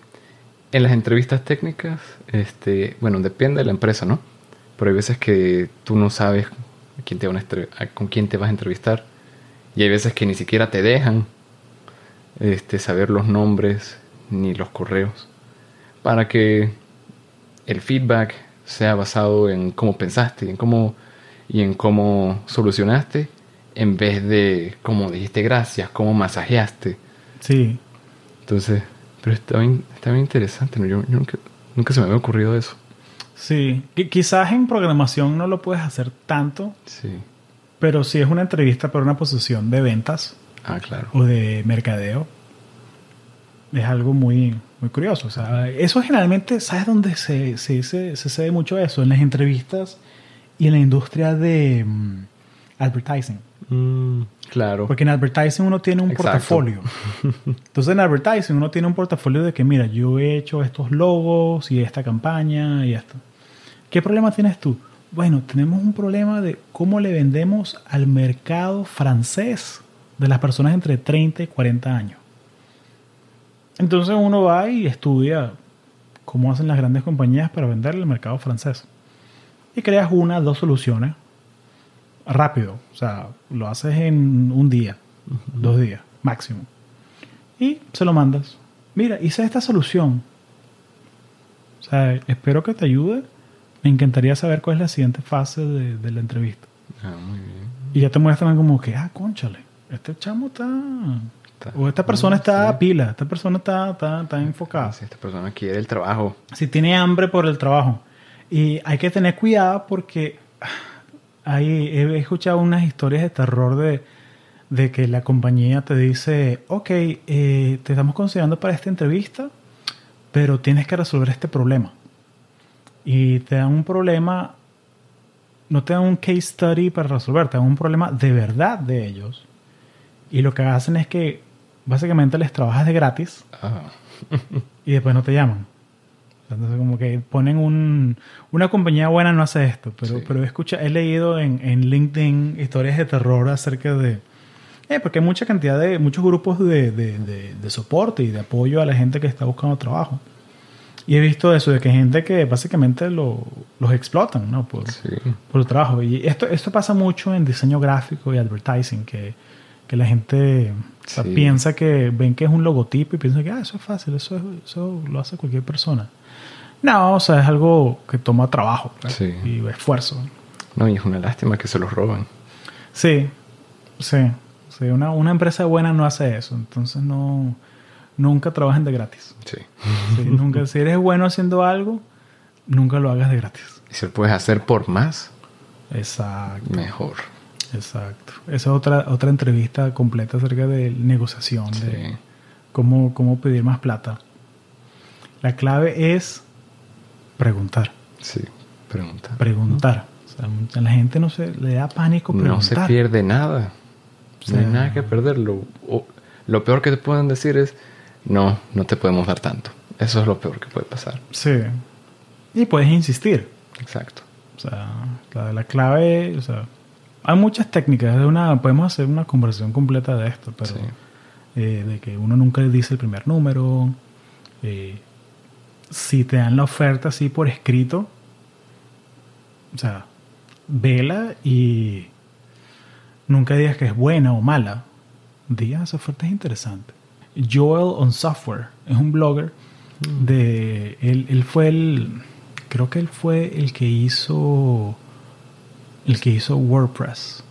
en las entrevistas técnicas, este, bueno, depende de la empresa, ¿no? Pero hay veces que tú no sabes quién te van a- con quién te vas a entrevistar y hay veces que ni siquiera te dejan este, saber los nombres ni los correos para que el feedback sea basado en cómo pensaste y en cómo, y en cómo solucionaste en vez de como dijiste gracias, cómo masajeaste. Sí. Entonces, pero está bien, está bien interesante, ¿no? Yo, yo nunca, nunca se me había ocurrido eso. Sí. Qui- Quizás en programación no lo puedes hacer tanto, Sí. pero si es una entrevista para una posición de ventas Ah, claro. o de mercadeo, es algo muy, muy curioso. O sea, eso generalmente, ¿sabes dónde se, se, se, se mucho eso? En las entrevistas y en la industria de mm, advertising. Mm, claro. Porque en advertising uno tiene un Exacto. portafolio. Entonces en advertising uno tiene un portafolio de que, mira, yo he hecho estos logos y esta campaña y esto. ¿Qué problema tienes tú? Bueno, tenemos un problema de cómo le vendemos al mercado francés de las personas entre 30 y 40 años. Entonces uno va y estudia cómo hacen las grandes compañías para venderle al mercado francés. Y creas una, dos soluciones rápido. O sea, lo haces en un día, dos días, máximo. Y se lo mandas. Mira, hice esta solución. O sea, espero que te ayude. Me encantaría saber cuál es la siguiente fase de, de la entrevista. Ah, muy bien. Y ya te muestran como que, ah, conchale, este chamo está... Está- O esta persona Ah, está sí. a pila, esta persona está, está, está enfocada. Si esta persona quiere el trabajo. Si tiene hambre por el trabajo. Y hay que tener cuidado porque ah, hay, he escuchado unas historias de terror de, de que la compañía te dice, ok, eh, te estamos considerando para esta entrevista, pero tienes que resolver este problema. Y te dan un problema, no te dan un case study para resolver, te dan un problema de verdad de ellos. Y lo que hacen es que básicamente les trabajas de gratis Ah, y después no te llaman. Entonces como que ponen un... Una compañía buena no hace esto, pero, Sí. pero he, escucha, he leído en, en LinkedIn historias de terror acerca de... Eh, porque hay mucha cantidad de... Muchos grupos de, de, de- de soporte y de apoyo a la gente que está buscando trabajo. Y he visto eso, de que hay gente que básicamente lo- los explotan, ¿no? Por, sí. por el trabajo. Y esto, esto pasa mucho en diseño gráfico y advertising, que, que la gente o sea, Sí. piensa que ven que es un logotipo y piensa que ah, eso es fácil, eso, es- eso lo hace cualquier persona. No, o sea, es algo que toma trabajo Sí. y esfuerzo. No, y es una lástima que se los roban. Sí, sí. sí, una, una empresa buena no hace eso, entonces no, nunca trabajen de gratis. Sí. Sí, nunca, si eres bueno haciendo algo, nunca lo hagas de gratis. Y si lo puedes hacer por más, Exacto. mejor. Exacto. Esa es otra, otra entrevista completa acerca de negociación, de Sí. cómo, cómo pedir más plata. La clave es preguntar. Sí. Pregunta. Preguntar. O sea, mucha- la gente no se le da pánico No se preguntar. pierde nada. O No hay nada que perder. Lo, o- lo peor que te pueden decir es, no, no te podemos dar tanto. Eso es lo peor que puede pasar. Sí. Y puedes insistir. Exacto. O sea, la, la clave, o sea, hay muchas técnicas. Una, podemos hacer una conversación completa de esto, pero Sí. eh, de que uno nunca le dice el primer número. eh, si te dan la oferta así por escrito, o sea, vela y nunca digas que es buena o mala. Diga, esa oferta es interesante. Joel on Software es un blogger de él, él fue el creo que él fue el que hizo el que hizo WordPress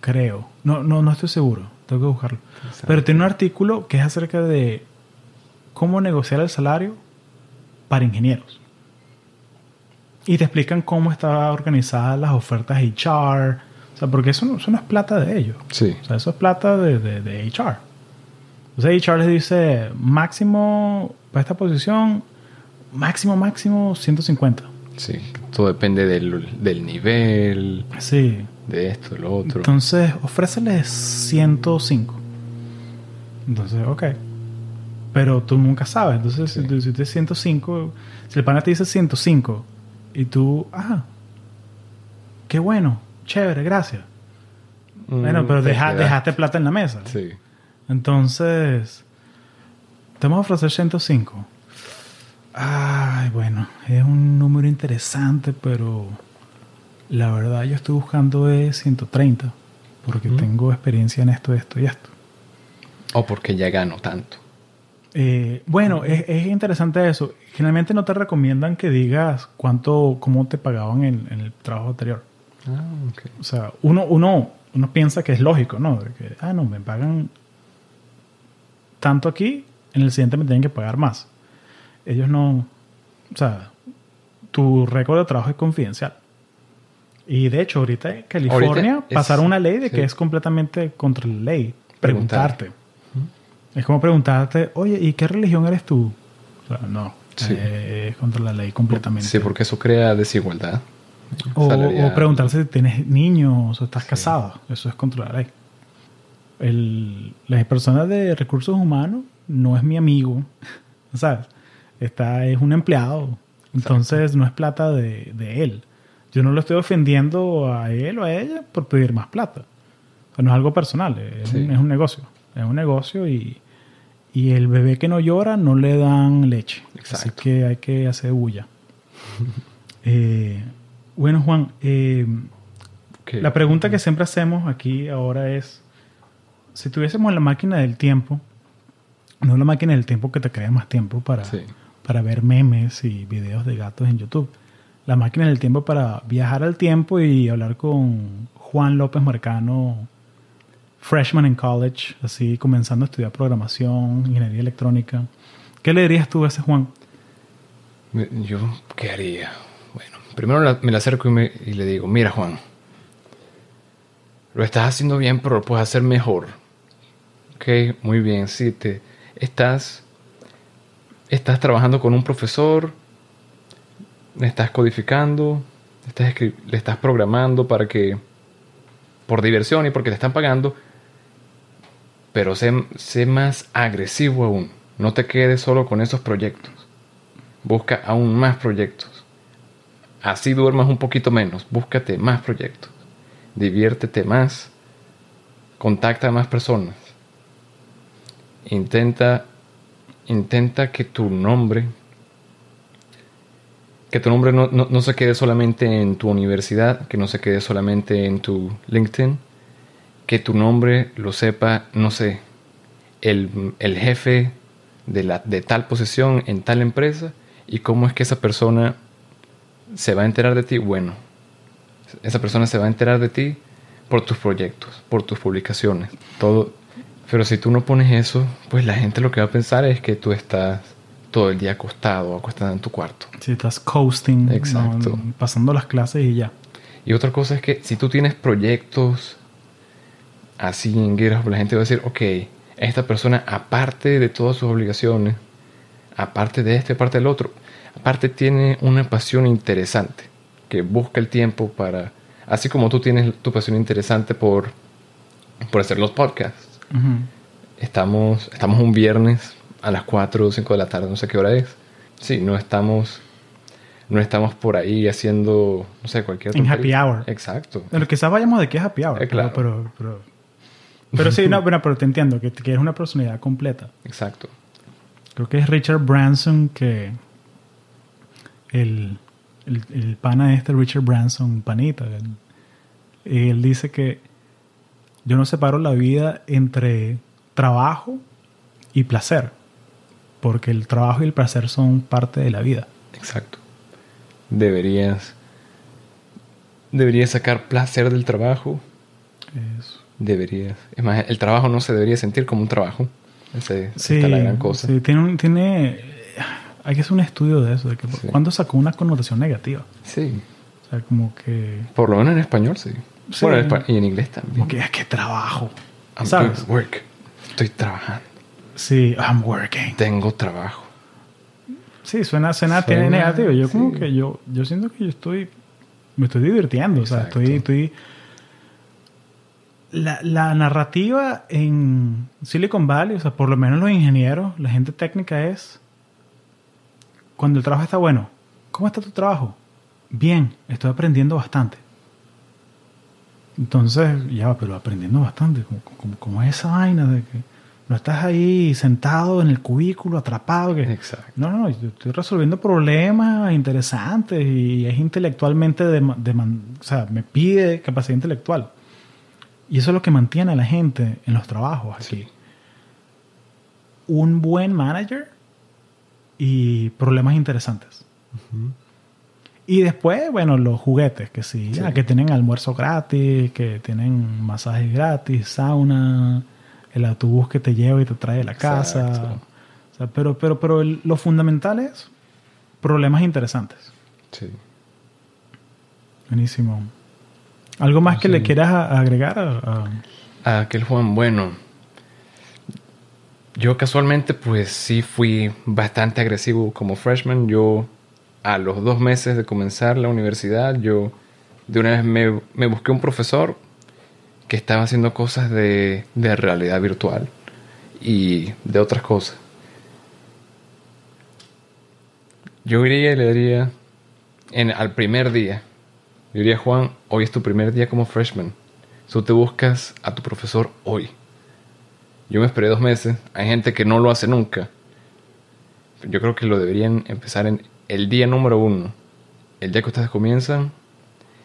creo no no no estoy seguro tengo que buscarlo pero tiene un artículo que es acerca de cómo negociar el salario para ingenieros y te explican cómo estaban organizadas las ofertas HR o sea porque eso no, eso no es plata de ellos Sí. o sea, eso es plata de, de, de HR. O sea, HR les dice máximo para esta posición, máximo, máximo 150. Sí. Todo depende del, del nivel, Sí. de esto, lo otro. Entonces, ofréceles 105. Entonces, ok. Pero tú nunca sabes. Entonces, Sí. si tú dices 105, si el pana te dice 105 y tú, ah, qué bueno, chévere, gracias. Bueno, Mm, pero te deja- dejaste plata en la mesa. Sí. Entonces, te vamos a ofrecer 105. Ay, bueno, es un número interesante, pero la verdad yo estoy buscando es 130, porque tengo experiencia en esto, esto y esto. O porque ya gano tanto. Eh, bueno, es, es interesante eso. Generalmente no te recomiendan que digas cuánto, cómo te pagaban en, en el trabajo anterior. Ah, ok. O sea, uno, uno uno piensa que es lógico, ¿no? De que, ah, no, me pagan tanto aquí, en el siguiente me tienen que pagar más. Ellos no, o sea, tu récord de trabajo es confidencial. Y de hecho, ahorita en California Ahorita es- pasaron una ley de que sí. es completamente contra la ley. Preguntar. Preguntarte. Es como preguntarte, oye, ¿y qué religión eres tú? O sea, no. Sí. eh, es contra la ley completamente. Sí, porque eso crea desigualdad. O, preguntarse si tienes niños o estás casado. Eso es contra la ley. El, la persona de recursos humanos no es mi amigo. ¿Sabes? Está, es un empleado. Entonces no es plata de, de él. Yo no lo estoy ofendiendo a él o a ella por pedir más plata. O sea, no es algo personal. Es, Sí. un, es un negocio. Es un negocio y, y el bebé que no llora no le dan leche. Así Exacto. que hay que hacer bulla. Eh, bueno, Juan, eh, la pregunta que siempre hacemos aquí ahora es, si tuviésemos la máquina del tiempo, no la máquina del tiempo que te crea más tiempo para, Sí. Para ver memes y videos de gatos en YouTube, la máquina del tiempo para viajar al tiempo y hablar con Juan López Marcano, freshman en college, así comenzando a estudiar programación, ingeniería electrónica. ¿Qué le dirías tú a ese Juan? Yo, ¿qué haría? Bueno, primero me le acerco y le digo, mira Juan, lo estás haciendo bien, pero lo puedes hacer mejor. Ok, muy bien, sí, te, estás, estás trabajando con un profesor, le estás codificando, le estás programando para que, por diversión y porque te están pagando, pero sé, sé más agresivo aún. No te quedes solo con esos proyectos. Busca aún más proyectos. Así duermas un poquito menos. Búscate más proyectos. Diviértete más. Contacta a más personas. Intenta, intenta que tu nombre, que tu nombre no, no- no se quede solamente en tu universidad, que no se quede solamente en tu LinkedIn, que tu nombre lo sepa, no sé, el, el jefe de, la, de tal posición en tal empresa y cómo es que esa persona se va a enterar de ti. Bueno, esa persona se va a enterar de ti por tus proyectos, por tus publicaciones, todo. Pero si tú no pones eso, pues la gente lo que va a pensar es que tú estás todo el día acostado, acostado en tu cuarto. Si estás coasting, Exacto. ¿no? pasando las clases y ya. Y otra cosa es que si tú tienes proyectos así en GitHub, la gente va a decir, ok, esta persona, aparte de todas sus obligaciones, aparte de este, aparte del otro, aparte tiene una pasión interesante, que busca el tiempo para, así como tú tienes tu pasión interesante por, por hacer los podcasts. Estamos, estamos un viernes a las 4 o 5 de la tarde, no sé qué hora es. Sí, no estamos, no estamos por ahí haciendo, no sé, cualquier En happy hour. Exacto. Bueno, quizás vayamos de aquí a happy hour. Eh, pero- claro. Pero, pero, pero, sí, no, bueno, pero te entiendo que, que es una personalidad completa. Exacto. Creo que es Richard Branson que. El, el, el pana este, Richard Branson, panita. Él, él dice que yo no separo la vida entre trabajo y placer. Porque el trabajo y el placer son parte de la vida. Exacto. Deberías. Deberías sacar placer del trabajo. Es- Deberías. Es más, el trabajo no se debería sentir como un trabajo. Ese, Sí, está la gran cosa. sí, tiene, un- tiene, hay que hacer un estudio de eso, de que Sí. cuándo sacó una connotación negativa. Sí. O sea, como que, Por lo menos en español, sí. Sí. Bueno, y en inglés también. como que, "Ah, qué trabajo. I'm ¿Sabes? doing work. Estoy trabajando. Sí, I'm working. Tengo trabajo. Sí, suena, suena, Suena, tiene negativo. Yo como que yo, yo siento que yo estoy, me estoy divirtiendo. O sea, estoy, estoy... La, la narrativa en Silicon Valley, o sea, por lo menos los ingenieros, la gente técnica es, cuando el trabajo está bueno, ¿cómo está tu trabajo? Bien, estoy aprendiendo bastante. Entonces, ya, pero aprendiendo bastante, como, como, como es esa vaina de que no estás ahí sentado en el cubículo, atrapado, que Exacto. no, no, no, yo estoy resolviendo problemas interesantes y es intelectualmente, dema- deman- o sea, me pide capacidad intelectual. Y eso es lo que mantiene a la gente en los trabajos aquí. Sí. Un buen manager y problemas interesantes. Y después, bueno, los juguetes, que sí, Sí. ya, que tienen almuerzo gratis, que tienen masajes gratis, sauna, el autobús que te lleva y te trae a la casa. Exacto. O sea, pero, pero, pero el- lo fundamental es problemas interesantes. Sí. Buenísimo. ¿Algo más que le quieras a- agregar? a- a- Aquel Juan, bueno. Yo casualmente, pues sí fui bastante agresivo como freshman. Yo, a los dos meses de comenzar la universidad, yo de una vez me, busqué un profesor que estaba haciendo cosas de, de realidad virtual y de otras cosas. Yo iría y le diría, en, al primer día, yo diría, Juan, hoy es tu primer día como freshman. Tú te buscas a tu profesor hoy. Yo me esperé dos meses. Hay gente que no lo hace nunca. Yo creo que lo deberían empezar en el día número uno. El día que ustedes comienzan,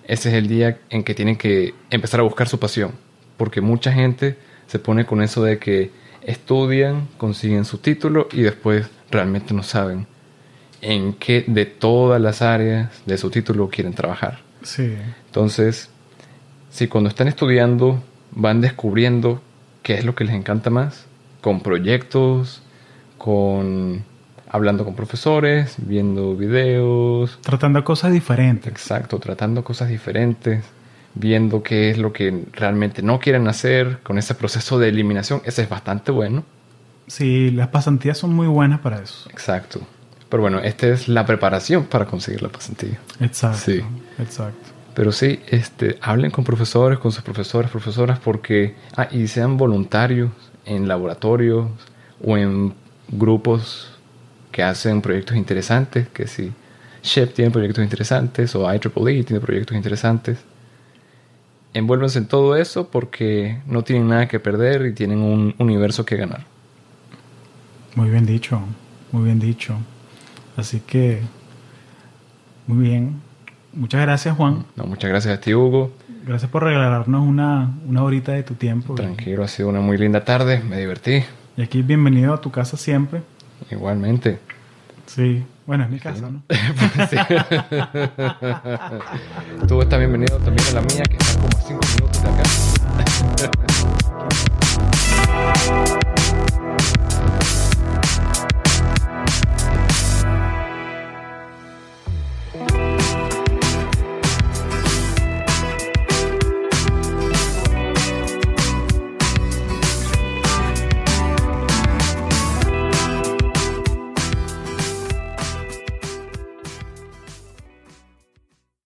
ese es el día en que tienen que empezar a buscar su pasión. Porque mucha gente se pone con eso de que estudian, consiguen su título y después realmente no saben en qué de todas las áreas de su título quieren trabajar. Sí. Entonces, si cuando están estudiando van descubriendo qué es lo que les encanta más, con proyectos, con hablando con profesores, viendo videos, Tratando cosas diferentes. exacto, tratando cosas diferentes, viendo qué es lo que realmente no quieren hacer, con ese proceso de eliminación, ese es bastante bueno. Sí, las pasantías son muy buenas para eso. Exacto. Pero bueno, esta es la preparación para conseguir la pasantía. Exacto. Sí. Exacto. Pero sí, este, hablen con profesores, con sus profesores, profesoras, porque, ah, y sean voluntarios en laboratorios o en grupos que hacen proyectos interesantes, que si Shep tiene proyectos interesantes o IEEE tiene proyectos interesantes. Envuélvanse en todo eso porque no tienen nada que perder y tienen un universo que ganar. Muy bien dicho. Muy bien dicho. Así que, muy bien. Muchas gracias, Juan. No, muchas gracias a ti, Hugo. Gracias por regalarnos una, una horita de tu tiempo. Tranquilo, ha sido una muy linda tarde, me divertí. Y aquí, bienvenido a tu casa siempre. Igualmente. Sí. Bueno, es mi casa, ¿no? Sí. Tú estás bienvenido también a la mía, que está como a 5 minutos de acá.